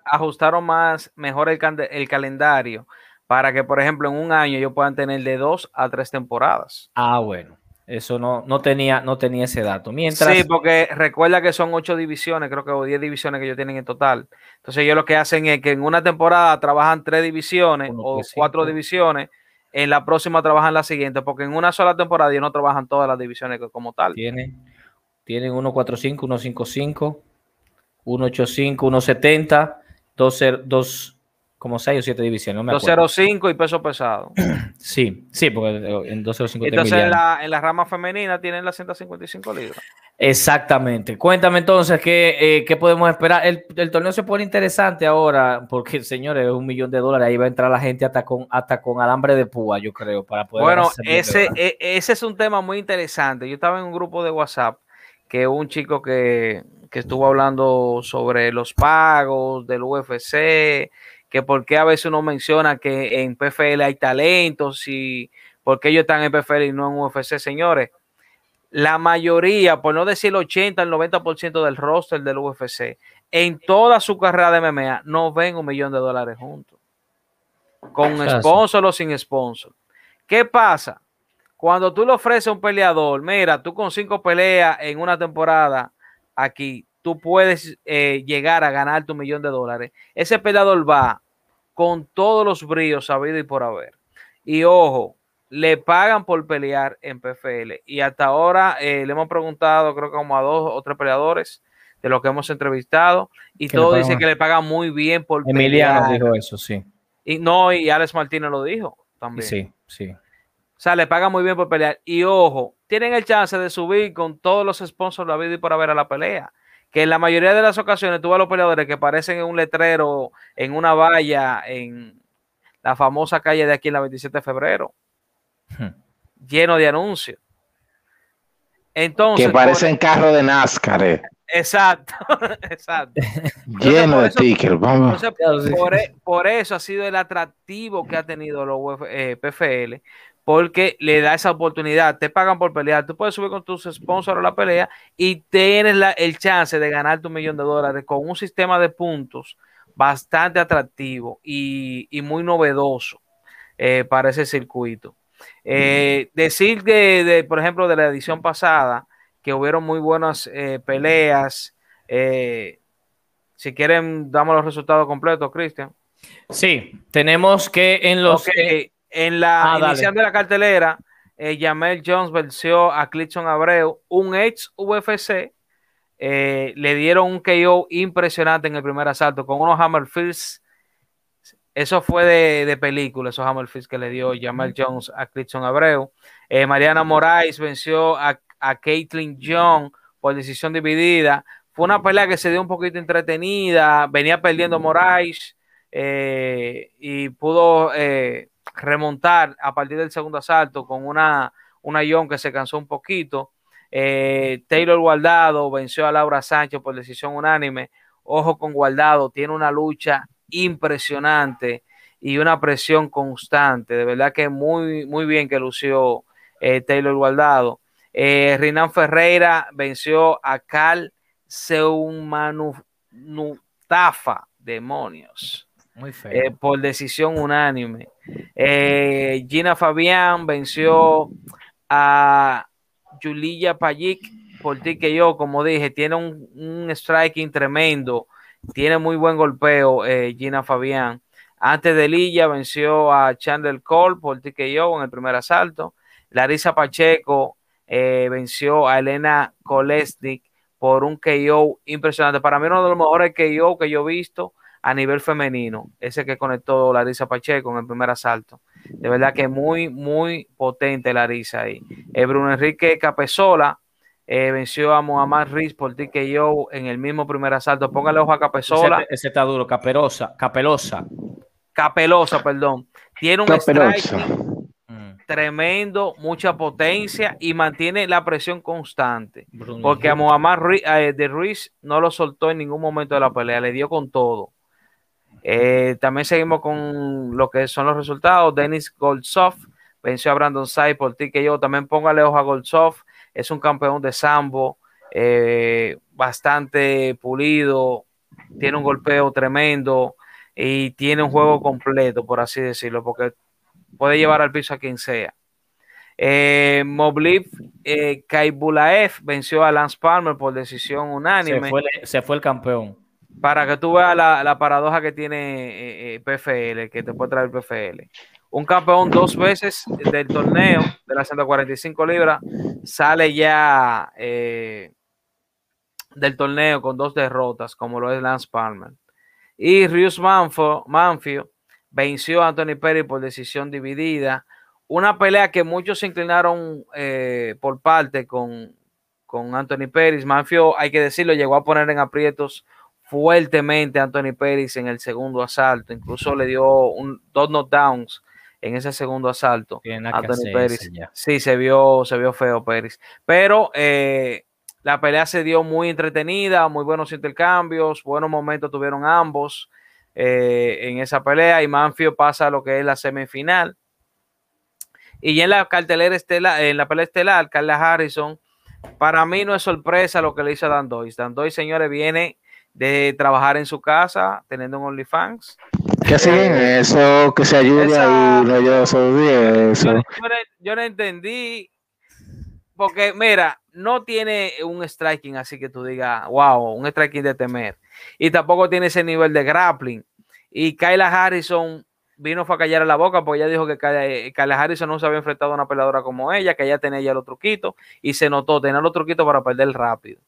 ajustaron más, mejor el, el, calendario para que, por ejemplo, en un año ellos puedan tener de dos a tres temporadas. Ah, bueno. Eso no, no, tenía, no tenía ese dato. Mientras... Sí, porque recuerda que son ocho divisiones, creo que o diez divisiones que ellos tienen en total. Entonces ellos lo que hacen es que en una temporada trabajan tres divisiones o cuatro divisiones, en la próxima trabajan la siguiente, porque en una sola temporada ellos no trabajan todas las divisiones como tal. Tiene, tienen 145, 155, 185, 170, 2, como 6 o 7 divisiones. No 205 y peso pesado. *clears throat* Sí, sí, porque en 205 Entonces en la, en la, rama femenina tienen las 155 libras. Exactamente. Cuéntame entonces qué, eh, qué podemos esperar. El, el, torneo se pone interesante ahora porque, *laughs* señores, es un millón de dólares. Ahí va a entrar la gente hasta con, hasta con alambre de púa, yo creo, para poder. Bueno, ese, e, ese es un tema muy interesante. Yo estaba en un grupo de WhatsApp que un chico que, estuvo hablando sobre los pagos del UFC, que por qué a veces uno menciona que en PFL hay talentos y por qué ellos están en PFL y no en UFC, señores. La mayoría, por no decir el 80, el 90% del roster del UFC, en toda su carrera de MMA, no ven un millón de dólares juntos. Con sponsor o sin sponsor. ¿Qué pasa? Cuando tú le ofreces a un peleador, mira, tú con cinco peleas en una temporada aquí, tú puedes eh, llegar a ganar tu millón de dólares. Ese peleador va con todos los brillos sabido y por haber. Y ojo, le pagan por pelear en PFL. Y hasta ahora eh, le hemos preguntado, creo que como a dos o tres peleadores de los que hemos entrevistado, y todo dice que le pagan muy bien por Emiliano dijo eso, sí. Y no, y Alex Martínez lo dijo también. Sí, sí. O sea, le pagan muy bien por pelear. Y ojo, tienen el chance de subir con todos los sponsors la vida y por haber a la pelea. Que en la mayoría de las ocasiones tú ves a los peleadores que aparecen en un letrero, en una valla, en la famosa calle de aquí en la 27 de febrero. Hmm. Lleno de anuncios. Entonces. Que parecen carro de NASCAR. Eh. Exacto, *laughs* exacto. Lleno de tickets, vamos. Entonces, por, e, por, eso ha sido el atractivo que ha tenido los eh, PFL, porque le da esa oportunidad. Te pagan por pelear, tú puedes subir con tus sponsors a la pelea y tienes la, el chance de ganar tu millón de dólares con un sistema de puntos bastante atractivo y, y muy novedoso eh, para ese circuito. Eh, decir que, de, por ejemplo, de la edición pasada, que hubieron muy buenas eh, peleas. Si quieren, damos los resultados completos, Cristian. Sí, tenemos que en los. En la ah, inicial de la cartelera, eh, Jamel Jones venció a Clifton Abreu, un ex UFC. le dieron un KO impresionante en el primer asalto con unos Hammer Fists. Eso fue de, de película, esos Hammer Fists que le dio Jamel Jones a Clifton Abreu. Mariana Moraes venció a a Caitlin Young por decisión dividida. Fue una pelea que se dio un poquito entretenida, venía perdiendo Moraes eh, y pudo eh, remontar a partir del segundo asalto con una, una que se cansó un poquito. Eh, Taylor Guardado venció a Laura Sánchez por decisión unánime. Ojo con Guardado, tiene una lucha impresionante y una presión constante. De verdad que muy, muy bien que lució Taylor Guardado. Eh, Rinan Ferreira venció a Cal Seumanutafa, demonios. Eh, por decisión unánime. Eh, Gina Fabián venció a Julia Payic por ti que yo, como dije, tiene un, striking tremendo, tiene muy buen golpeo Gina Fabián. Antes de Lilla venció a Chandler Cole por ti que yo en el primer asalto. Larisa Pacheco eh, venció a Elena Kolesnik por un KO impresionante. Para mí uno de los mejores KO que yo he visto a nivel femenino, ese que conectó Larisa Pacheco en el primer asalto. De verdad que muy, muy potente Larisa ahí. Eh, Bruno Enrique Capezola eh, venció a Muhammad Riz por TKO en el mismo primer asalto. Póngale ojo a Capezola. Ese, está duro, Caperosa, Capelosa. Capelosa, perdón. Tiene un tremendo, mucha potencia y mantiene la presión constante. porque a Muhammad eh, de Ruiz no lo soltó en ningún momento de la pelea, le dio con todo. Eh, también seguimos con lo que son los resultados. Dennis Goldsov venció a Brandon Sai por ti que yo. También póngale ojo a Goldsov, es un campeón de sambo, eh, bastante pulido, tiene un golpeo tremendo y tiene un juego completo, por así decirlo, porque puede llevar al piso a quien sea. Eh, eh, Kaibulaev venció a Lance Palmer por decisión unánime. Se fue, el campeón. Para que tú veas la, paradoja que tiene eh, PFL, que te puede traer PFL. Un campeón dos veces del torneo de las 145 libras sale ya del torneo con dos derrotas, como lo es Lance Palmer. Y Rius Manfio venció a Anthony Perry por decisión dividida. Una pelea que muchos se inclinaron eh, por parte con, con Anthony Perry. Manfio, hay que decirlo, llegó a poner en aprietos fuertemente a Anthony Perry en el segundo asalto. Incluso le dio un, dos knockdowns en ese segundo asalto. Anthony Pérez. Sí, se vio, se vio feo Pérez. Pero eh, la pelea se dio muy entretenida, muy buenos intercambios, buenos momentos tuvieron ambos. Eh, en esa pelea y Manfio pasa a lo que es la semifinal. Y en la cartelera estelar, en la pelea estelar, Carla Harrison, para mí no es sorpresa lo que le hizo a Dan Doyce. Dan señores, viene de trabajar en su casa, teniendo un OnlyFans. Que eh, eso, que se ayude y no yo, eso. Yo, no entendí, porque mira, no tiene un striking así que tú digas, wow, un striking de temer y tampoco tiene ese nivel de grappling. Y Kyla Harrison vino fue a callar la boca porque ella dijo que Kyla Harrison no se había enfrentado a una peleadora como ella, que ella tenía ya los truquitos y se notó tener los truquitos para perder rápido.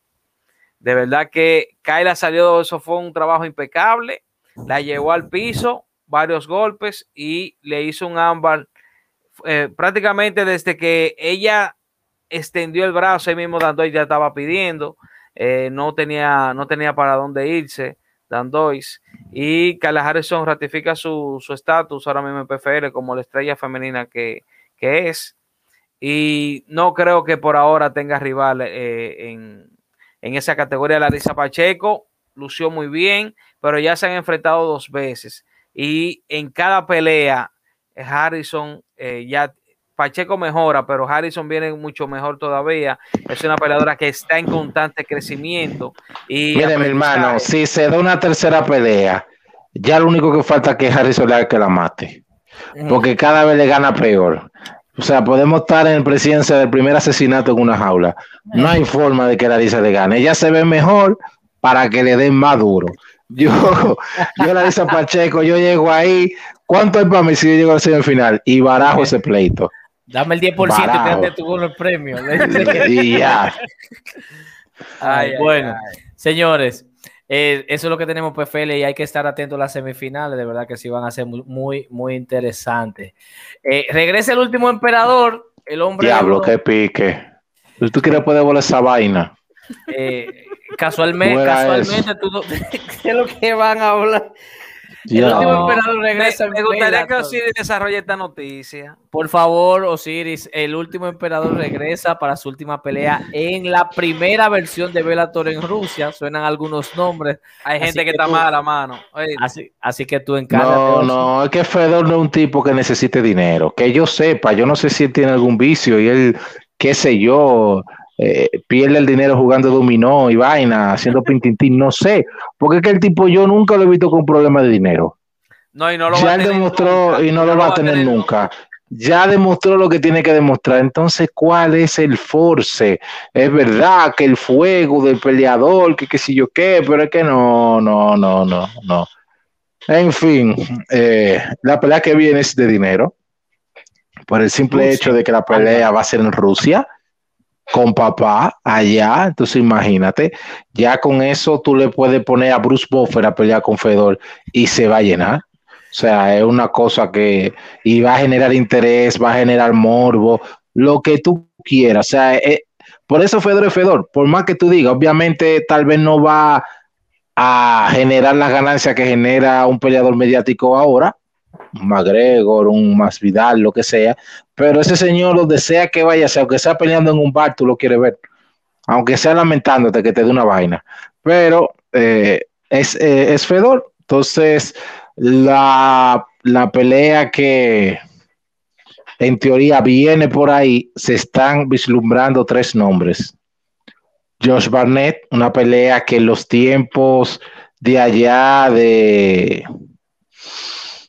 De verdad que Kyla salió, eso fue un trabajo impecable, la llevó al piso, varios golpes y le hizo un ámbar eh, prácticamente desde que ella extendió el brazo, ahí mismo Dandoy ya estaba pidiendo, eh, no, tenía, no tenía para dónde irse, Dandois. Y Carla Harrison ratifica su estatus ahora mismo en PFL como la estrella femenina que, es. Y no creo que por ahora tenga rival eh, en, en esa categoría. Larisa Pacheco lució muy bien, pero ya se han enfrentado dos veces. Y en cada pelea, Harrison eh, ya Pacheco mejora, pero Harrison viene mucho mejor todavía. Es una peleadora que está en constante crecimiento. Y Mire, mi hermano, si se da una tercera pelea, ya lo único que falta es que Harrison le haga que la mate. Porque cada vez le gana peor. O sea, podemos estar en presidencia del primer asesinato en una jaula. No hay forma de que Larisa le gane. Ella se ve mejor para que le den más duro. Yo, *laughs* yo Larisa Pacheco, yo llego ahí. ¿Cuánto hay para mí si yo llego al semifinal? Y barajo ese pleito. Dame el 10% Barajo. y te tu el premio. *laughs* *laughs* Y ya. Ay, Ay, ay, bueno, ay. señores, eh, eso es lo que tenemos PFL y hay que estar atentos a las semifinales, de verdad que sí van a ser muy, muy, interesantes. Eh, regresa el último emperador, el hombre. Diablo, que pique. Si tú quieres poder volar esa vaina. eh, casualmente, casualmente, tú no- *laughs* ¿qué es lo que van a hablar? El último No, emperador regresa. me gustaría que. Osiris desarrolle esta noticia. Por favor, Osiris, el último emperador regresa para su última pelea en la primera versión de Bellator en Rusia. Suenan algunos nombres. Hay Así gente que que está tú- mala, mano. Oye, Así, así que tú encárgate. No, no, es que Fedor no es un tipo que necesite dinero. Que yo sepa, yo no sé si él tiene algún vicio y él, qué sé yo, eh, pierde el dinero jugando dominó y vaina, haciendo pintintín, no sé. Porque es que el tipo yo nunca lo he visto con problemas de dinero. no, y no lo va ya a él tener demostró nunca, y no lo va a tener nunca. Ya demostró lo que tiene que demostrar. Entonces, ¿cuál es el force? Es verdad que el fuego del peleador, que qué sé yo qué, pero es que no, no, no, no, no. En fin, eh, la pelea que viene es de dinero. Por el simple Rusia. hecho de que la pelea va a ser en Rusia, con papá allá. Entonces, imagínate, ya con eso tú le puedes poner a Bruce Buffer a pelear con Fedor y se va a llenar. O sea, es una cosa que y va a generar interés, va a generar morbo, lo que tú quieras. O sea, eh, por eso Fedor es Fedor. Por más que tú digas, obviamente tal vez no va a generar las ganancias que genera un peleador mediático ahora, McGregor, un Masvidal, lo que sea, pero ese señor lo desea que vaya, sea, aunque sea peleando en un bar, tú lo quieres ver, aunque sea lamentándote que te dé una vaina, pero eh, es, eh, es Fedor, entonces la, la pelea que en teoría viene por ahí, se están vislumbrando tres nombres. Josh Barnett, una pelea que en los tiempos de allá de,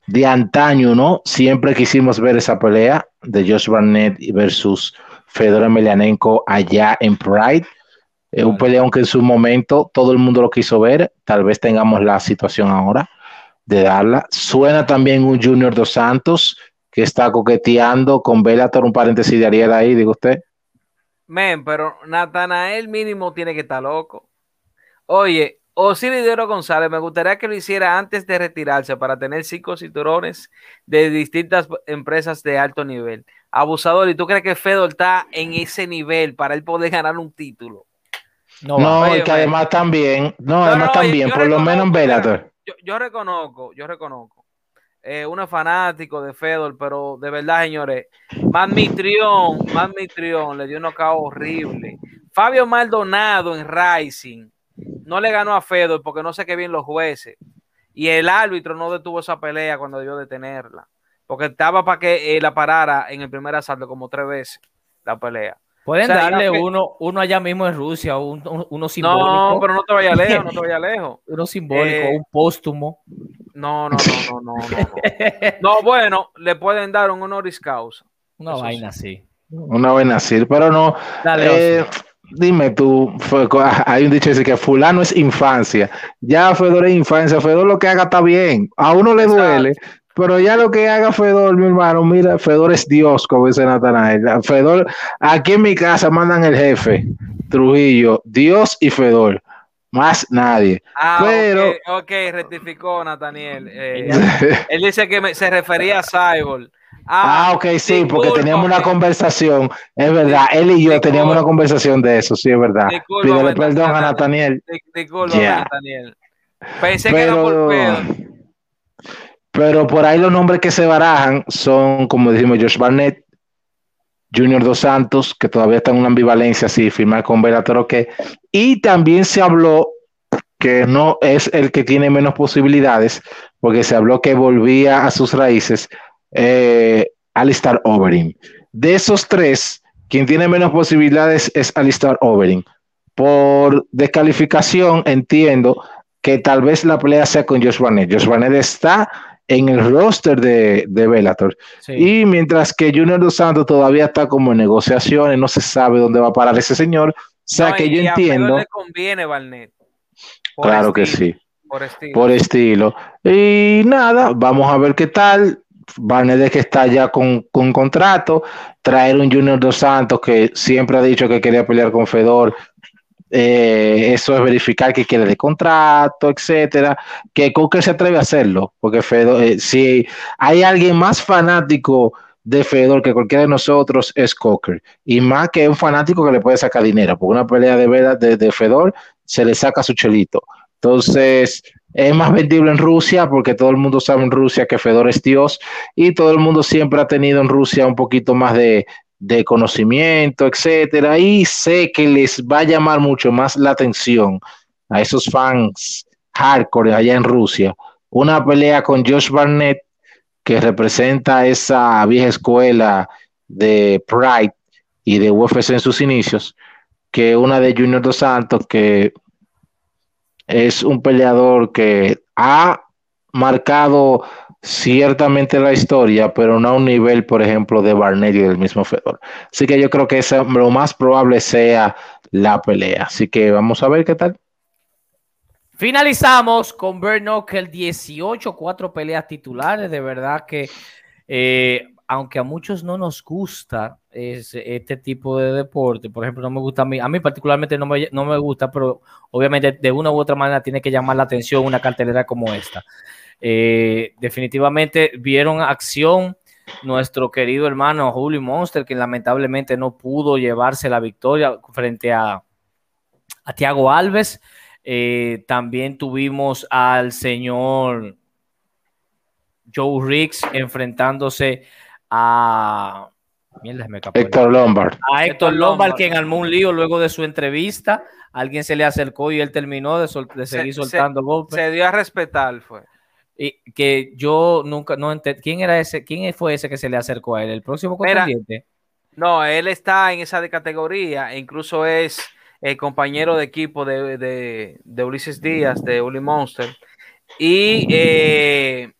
de antaño, ¿no? Siempre quisimos ver esa pelea de Josh Barnett versus Fedor Emelianenko allá en Pride. Es un peleón que en su momento todo el mundo lo quiso ver. Tal vez tengamos la situación ahora de darla. Suena también un Junior Dos Santos que está coqueteando con Bellator, un paréntesis de Ariel ahí, digo usted. Men, pero Natanael mínimo tiene que estar loco. Oye, Osiris de Oro González, me gustaría que lo hiciera antes de retirarse para tener cinco cinturones de distintas empresas de alto nivel. Abusador, ¿y tú crees que Fedor está en ese nivel para él poder ganar un título? No, No, y que además también, no, No, además no, también, por lo menos en Bellator. Yo, yo reconozco, yo reconozco. Eh, uno es fanático de Fedor, pero de verdad, señores, Mitrión, Mitrión le dio un knockout horrible. Fabio Maldonado en Rising no le ganó a Fedor porque no sé qué bien los jueces. Y el árbitro no detuvo esa pelea cuando debió detenerla. Porque estaba para que eh, la parara en el primer asalto como tres veces la pelea. Pueden o sea, darle que- uno, uno allá mismo en Rusia, un- un- uno simbólico, No, pero no te vayas lejos, no te vayas *laughs* lejos. uno simbólico, Eh, un póstumo. No, no, no, no, no, no. No, No, bueno, le pueden dar un honoris causa. Una Eso vaina así. Una buena así, pero no. Dale, eh, dime tú, *laughs* hay un dicho que dice que fulano es infancia. Ya Fedor es infancia, Fedor lo que haga está bien. A uno le Exacto. duele, pero ya lo que haga Fedor, mi hermano, mira, Fedor es Dios, como dice Natanael. Fedor, aquí en mi casa mandan el jefe, Trujillo, Dios y Fedor, más nadie. Ah, Pero- ok, ok, rectificó Nathaniel. *laughs* Eh, él dice que me- se refería a Cyborg. Ah, ok, sí, porque teníamos una conversación, es verdad, él y yo teníamos una conversación de eso, sí, es verdad. Pídele perdón a. Nathaniel. Nathaniel. Pensé que era por Pero, pero por ahí los nombres que se barajan son, como dijimos, Josh Barnett, Junior Dos Santos, que todavía está en una ambivalencia si firmar con Bellator o qué. Y también se habló que no es el que tiene menos posibilidades, porque se habló que volvía a sus raíces, eh, Alistar. De esos tres, quien tiene menos posibilidades es Alistar Overeem. Por descalificación, entiendo que tal vez la pelea sea con Josh Barnett. Josh Barnett está en el roster de, de Bellator. Sí. Y mientras que Junior Dos Santos todavía está como en negociaciones, no se sabe dónde va a parar ese señor. O sea No, que yo entiendo. le conviene Barnett. Claro que sí, Por estilo. por estilo. Y nada, vamos a ver qué tal. Barnett que está ya con, con contrato, traer un Junior Dos Santos que siempre ha dicho que quería pelear con Fedor. eh, eso es verificar que quiere de contrato, etcétera. Que Coker se atreve a hacerlo, porque Fedor, eh, si hay alguien más fanático de Fedor que cualquiera de nosotros es Coker, y más que un fanático que le puede sacar dinero, porque una pelea de verdad de, de Fedor se le saca su chelito. Entonces, es más vendible en Rusia porque todo el mundo sabe en Rusia que Fedor es Dios y todo el mundo siempre ha tenido en Rusia un poquito más de, de conocimiento, etcétera. Y sé que les va a llamar mucho más la atención a esos fans hardcore allá en Rusia. Una pelea con Josh Barnett que representa esa vieja escuela de Pride y de UFC en sus inicios, que una de Junior Dos Santos, que es un peleador que ha marcado ciertamente la historia, pero no a un nivel, por ejemplo, de Barnett y del mismo Fedor. Así que yo creo que esa, lo más probable sea la pelea. Así que vamos a ver qué tal. Finalizamos con Bert Knuckle 18, cuatro peleas titulares. De verdad que, eh, aunque a muchos no nos gusta es, este tipo de deporte, por ejemplo, no me gusta a mí, a mí particularmente no me, no me gusta, pero obviamente de una u otra manera tiene que llamar la atención una cartelera como esta. Eh, definitivamente vieron acción nuestro querido hermano Julio Monster, que lamentablemente no pudo llevarse la victoria frente a, a Tiago Alves. Eh, también tuvimos al señor Joe Riggs enfrentándose a, mierda, me Héctor Lombard. a Héctor Lombard, quien armó un lío luego de su entrevista. Alguien se le acercó y él terminó de, sol- de Se- seguir se- soltando golpes. Se dio a respetar, fue. Y que yo nunca no ente- ¿Quién era ese? ¿Quién fue ese que se le acercó a él? ¿El próximo contendiente? No, él está en esa de categoría, e incluso es el compañero de equipo de, de- de Ulises Díaz, de Uli Monster. Y eh,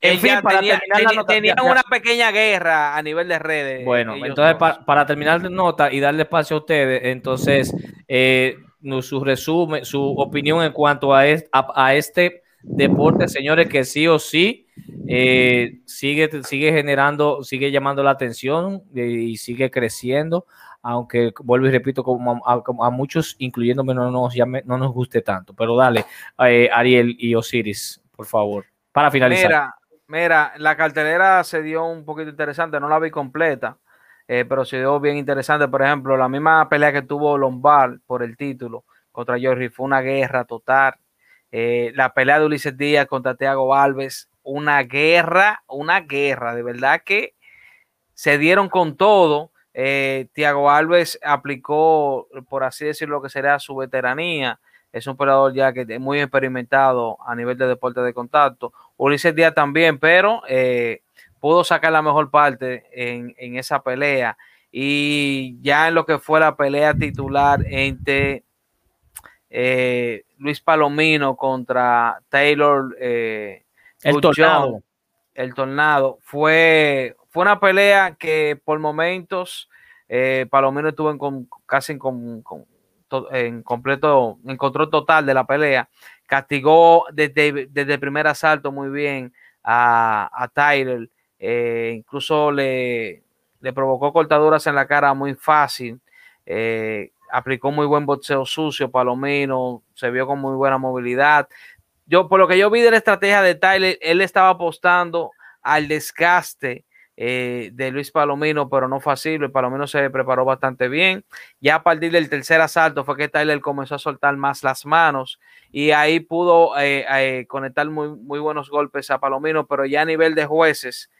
En fin, para tenía- terminar la teni- nota, tenían ya- ya- una pequeña guerra a nivel de redes. Bueno, entonces para terminar de nota y darle espacio a ustedes, entonces eh, su resumen, su opinión en cuanto a, es- a- a este deporte, señores, que sí o sí eh, sigue, sigue generando, sigue llamando la atención eh, y sigue creciendo, aunque vuelvo y repito, como a, como a muchos, incluyéndome, no nos, llame- no nos guste tanto. Pero dale, eh, Ariel y Osiris, por favor, para finalizar. Mira, mira, la cartelera se dio un poquito interesante, no la vi completa, eh, pero se dio bien interesante. Por ejemplo, la misma pelea que tuvo Lombard por el título contra Jorge fue una guerra total. Eh, la pelea de Ulises Díaz contra Thiago Alves, una guerra, una guerra, de verdad que se dieron con todo. Eh, Thiago Alves aplicó, por así decirlo, lo que sería su veteranía. Es un peleador ya que es muy experimentado a nivel de deporte de contacto. Ulises Díaz también, pero eh, pudo sacar la mejor parte en, en esa pelea. Y ya en lo que fue la pelea titular entre eh, Luis Palomino contra Taylor eh, El Good tornado. El tornado, fue, fue una pelea que por momentos Palomino estuvo en con- casi en, con- en completo, en control total de la pelea. Castigó desde, desde el primer asalto muy bien a, a Tyler. eh, incluso le, le provocó cortaduras en la cara muy fácil. eh, aplicó muy buen boxeo sucio, Palomino, se vio con muy buena movilidad. Yo, por lo que yo vi de la estrategia de Tyler, él estaba apostando al desgaste eh, de Luis Palomino, pero no fue así. Luis Palomino se preparó bastante bien. Ya a partir del tercer asalto fue que Tyler comenzó a soltar más las manos y ahí pudo eh, eh, conectar muy, buenos golpes a Palomino, pero ya a nivel de jueces,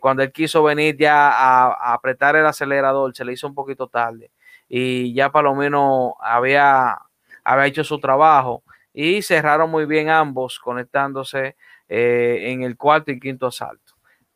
cuando él quiso venir ya a, apretar el acelerador, se le hizo un poquito tarde y ya por lo menos había, hecho su trabajo y cerraron muy bien ambos conectándose en el cuarto y quinto asalto.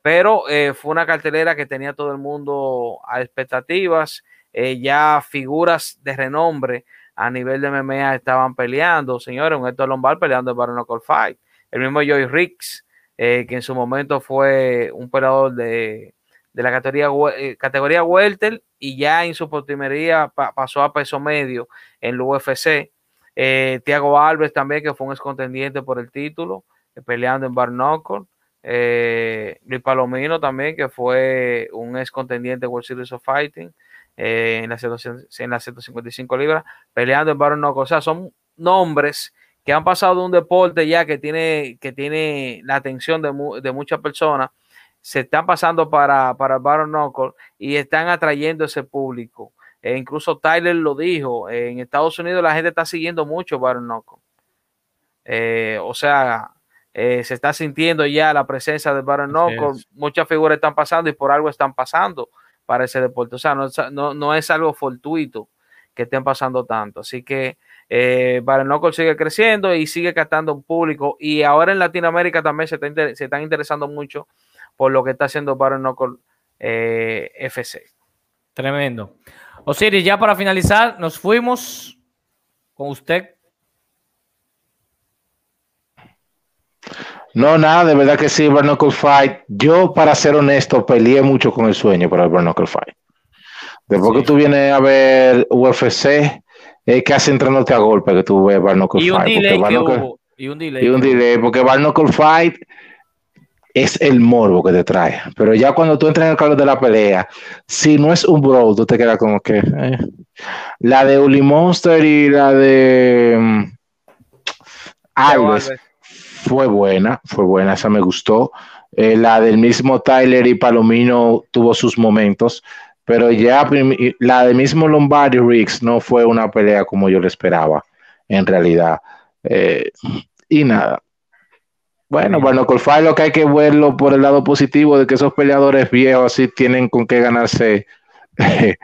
Pero eh, fue una cartelera que tenía todo el mundo a expectativas, ya figuras de renombre a nivel de MMA estaban peleando, señores, un Héctor Lombard peleando el Baron Fight, el mismo Joey Riggs, eh, que en su momento fue un peleador de, la categoría, eh, categoría Welter y ya en su postrimería pasó a peso medio en el UFC. Eh, Tiago Alves también, que fue un ex contendiente por el título, peleando en Barnocle. Luis Palomino también, que fue un ex contendiente World Series of Fighting en, las en las 155 libras, peleando en Barnocle. O sea, son nombres que han pasado de un deporte ya que tiene, que tiene la atención de, de muchas personas, se están pasando para, para Baron Knuckle y están atrayendo ese público. E incluso Tyler lo dijo, en Estados Unidos la gente está siguiendo mucho Baron Knuckle. Eh, o sea, eh, se está sintiendo ya la presencia de Baron Knuckle. Muchas figuras están pasando y por algo están pasando para ese deporte. O sea, no, no, no es algo fortuito que estén pasando tanto. Así que eh, sigue creciendo y sigue captando un público. Y ahora en Latinoamérica también se, están interesando mucho por lo que está haciendo Baron eh, FC. Tremendo. Osiris, ya para finalizar, nos fuimos con usted. No, nada, de verdad que sí, Barnacle Fight. Yo, para ser honesto, peleé mucho con el sueño para el Barnacle Fight. Después que tú vienes a ver UFC, es casi entrándote a golpe que tú ves Barnacle Fight. Delay y un delay. Y un delay, porque Barnacle Fight es el morbo que te trae. Pero ya cuando tú entras en el calor de la pelea, si no es un bro, tú te quedas como que. Eh. La de Uli Monster y la de. Um, Alves fue buena, fue buena, esa me gustó. Eh, la del mismo Tyler y Palomino tuvo sus momentos. Pero ya la de mismo Lombardi Riggs no fue una pelea como yo le esperaba, en realidad. Eh, y nada. Bueno, bueno, Colfay lo que hay que verlo por el lado positivo de que esos peleadores viejos así tienen con qué ganarse *laughs*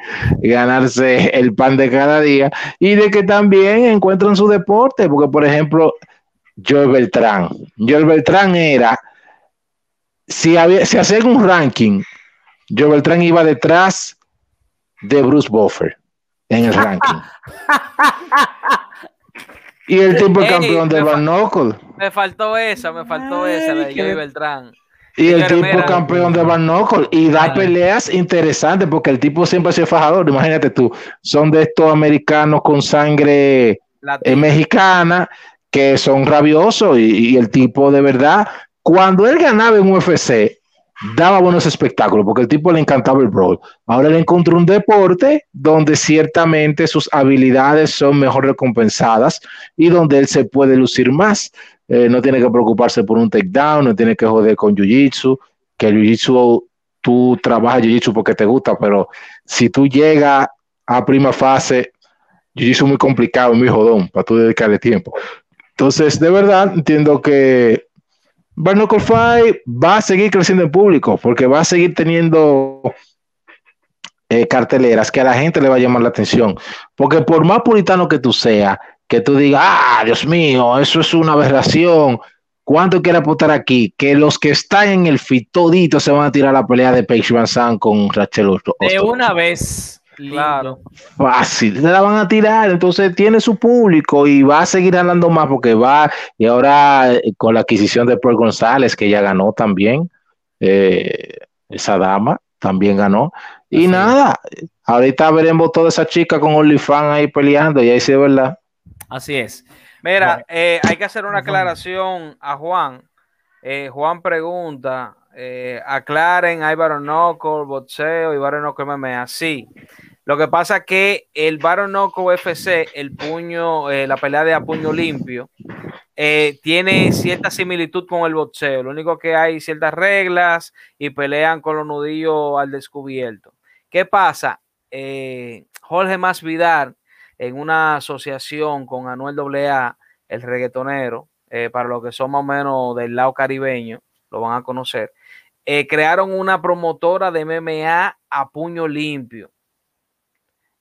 ganarse el pan de cada día y de que también encuentran su deporte, porque por ejemplo, Joel Beltrán, Joel Beltrán era, si, había, si hacían un ranking Joe Beltrán iba detrás de Bruce Buffer en el ranking. *laughs* y el tipo campeón de Barnocle. Me faltó esa, me faltó esa de Joe Beltrán. Y el tipo campeón de Barnocle y da peleas interesantes porque el tipo siempre ha sido fajador. Imagínate tú, son de estos americanos con sangre eh, mexicana que son rabiosos y, el tipo de verdad, cuando él ganaba en UFC, daba buenos espectáculos porque el tipo le encantaba el brawl. Ahora le encontró un deporte donde ciertamente sus habilidades son mejor recompensadas y donde él se puede lucir más. Eh, no tiene que preocuparse por un takedown, no tiene que joder con jiu-jitsu, que el jiu-jitsu, tú trabajas jiu-jitsu porque te gusta, pero si tú llegas a prima fase, jiu-jitsu muy complicado, muy jodón para tú dedicarle tiempo. Entonces, de verdad, entiendo que Barnacle Fight va a seguir creciendo en público porque va a seguir teniendo eh, carteleras que a la gente le va a llamar la atención. Porque por más puritano que tú seas, que tú digas, ah, Dios mío, eso es una aberración. ¿Cuánto quiere apostar aquí? Que los que están en el fit se van a tirar la pelea de Paige Van con Rachel De una vez. Claro. Fácil, se la van a tirar, entonces tiene su público y va a seguir ganando más porque va, y ahora eh, con la adquisición de Paul González, que ya ganó también, eh, esa dama también ganó. Y nada, ahorita veremos toda esa chica con OnlyFans ahí peleando, y ahí sí es verdad. Así es. Mira, eh, hay que hacer una aclaración a Juan. Juan pregunta, eh, aclaren, hay Baronoco, boxeo y Baronoco MMA. Sí. Lo que pasa que el Baronoco UFC, el puño, eh, la pelea de a puño limpio, eh, tiene cierta similitud con el boxeo. Lo único que hay ciertas reglas y pelean con los nudillos al descubierto. ¿Qué pasa? Jorge Masvidal, en una asociación con Anuel AA, el reggaetonero, para los que son más o menos del lado caribeño, lo van a conocer eh, crearon una promotora de MMA a puño limpio.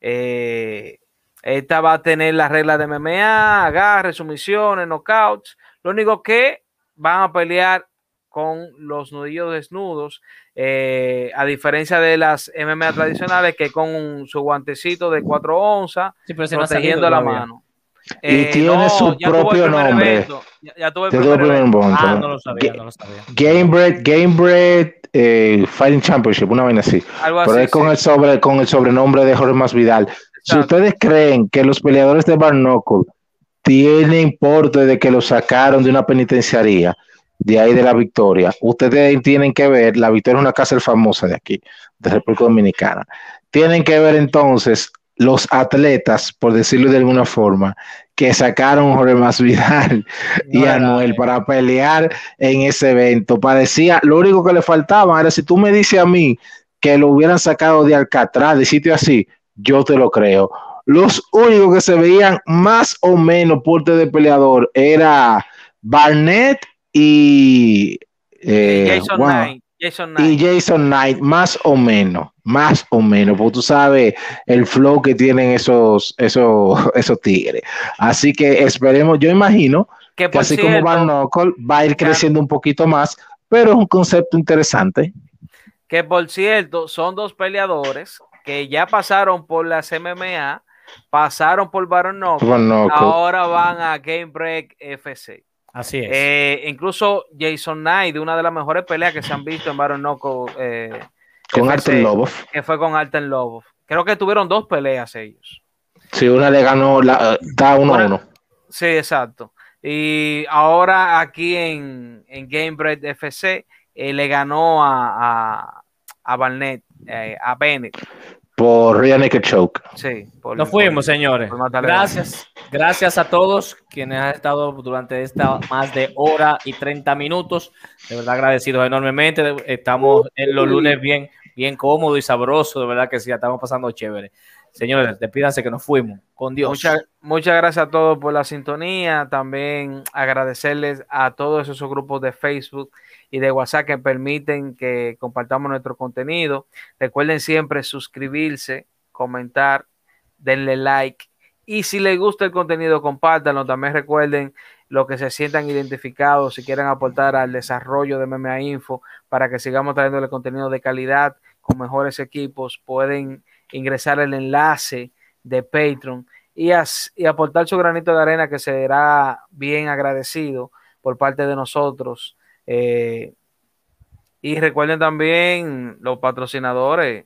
Eh, esta va a tener las reglas de MMA, agarres, sumisiones, knockouts. Lo único que van a pelear con los nudillos desnudos, eh, a diferencia de las MMA tradicionales que con su guantecito de 4 onzas, Sí, pero protegiendo la todavía. mano. Y tiene no, su ya tuvo el propio nombre. evento. Ya, ya tuvo el primer evento. Ah, no lo sabía, no lo sabía. Gamebred, Gamebred eh, Fighting Championship, una vaina así. Algo Pero es con sí. el sobre, con el sobrenombre de Jorge Masvidal. Si Exacto. ustedes creen que los peleadores de Barnocle tienen porte de que lo sacaron de una penitenciaría, de ahí de la victoria, ustedes tienen que ver, la victoria es una cárcel famosa de aquí, de República Dominicana. Tienen que ver entonces los atletas, por decirlo de alguna forma, que sacaron Jorge Masvidal *laughs* y No a era, Noel eh. para pelear en ese evento. Parecía, lo único que le faltaba era si tú me dices a mí que lo hubieran sacado de Alcatraz, de sitio así, yo te lo creo. Los únicos que se veían más o menos porte de peleador era Barnett y, eh, Jason wow, Knight. Jason y. Jason Knight, más o menos, más o menos, porque tú sabes el flow que tienen esos, esos, *laughs* esos tigres. Así que esperemos, yo imagino Que así cierto, como Van Knuckle va a ir creciendo un poquito más, pero es un concepto interesante. que por cierto, son dos peleadores que ya pasaron por las MMA, pasaron por Baron Knuckle. ahora van a Game Break FC. Así es. Eh, incluso Jason Knight, de una de las mejores peleas que se han visto en Baron Knuckle, eh, con FC, Artem Lobov. que fue con Artem Lobov. Creo que tuvieron dos peleas ellos. Si una le ganó, la, está uno a uno. Sí, exacto. Y ahora aquí en, en Game Break FC eh, le ganó a, a, a Barnett, eh, a Bennett. Por Rear Naked Choke. Sí, por- Nos fuimos, por- señores. por Gracias. Gracias a todos quienes han estado durante esta más de hora y 30 minutos. De verdad, agradecidos enormemente. Estamos en los lunes bien, bien cómodo y sabroso. De verdad que sí, estamos pasando chévere. Señores, despídanse que nos fuimos. Con Dios. Muchas, muchas gracias a todos por la sintonía. También agradecerles a todos esos grupos de Facebook y de WhatsApp que permiten que compartamos nuestro contenido. Recuerden siempre suscribirse, comentar, denle like. Y si les gusta el contenido, compártanlo. También recuerden los que se sientan identificados, si quieren aportar al desarrollo de MMA Info para que sigamos trayéndole contenido de calidad con mejores equipos, pueden ingresar el enlace de Patreon y, y aportar su granito de arena que será bien agradecido por parte de nosotros. Eh, y recuerden también los patrocinadores.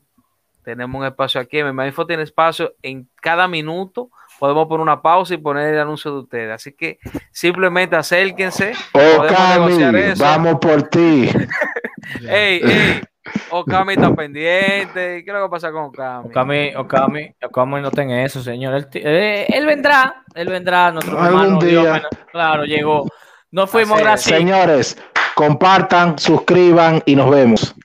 Tenemos un espacio aquí. MMA Info tiene espacio en cada minuto. Podemos poner una pausa y poner el anuncio de ustedes. Así que simplemente acérquense. Okami, eso. vamos por ti. *laughs* Ey, ey. Okami está pendiente. ¿Qué es lo que pasa con Okami? Okami, Okami, Okami no tenga eso, señor. Él, eh, él vendrá, él vendrá, nuestro Algún hermano. día. Dios, claro, llegó. Nos fuimos, gracias. Señores, compartan, suscriban y nos vemos.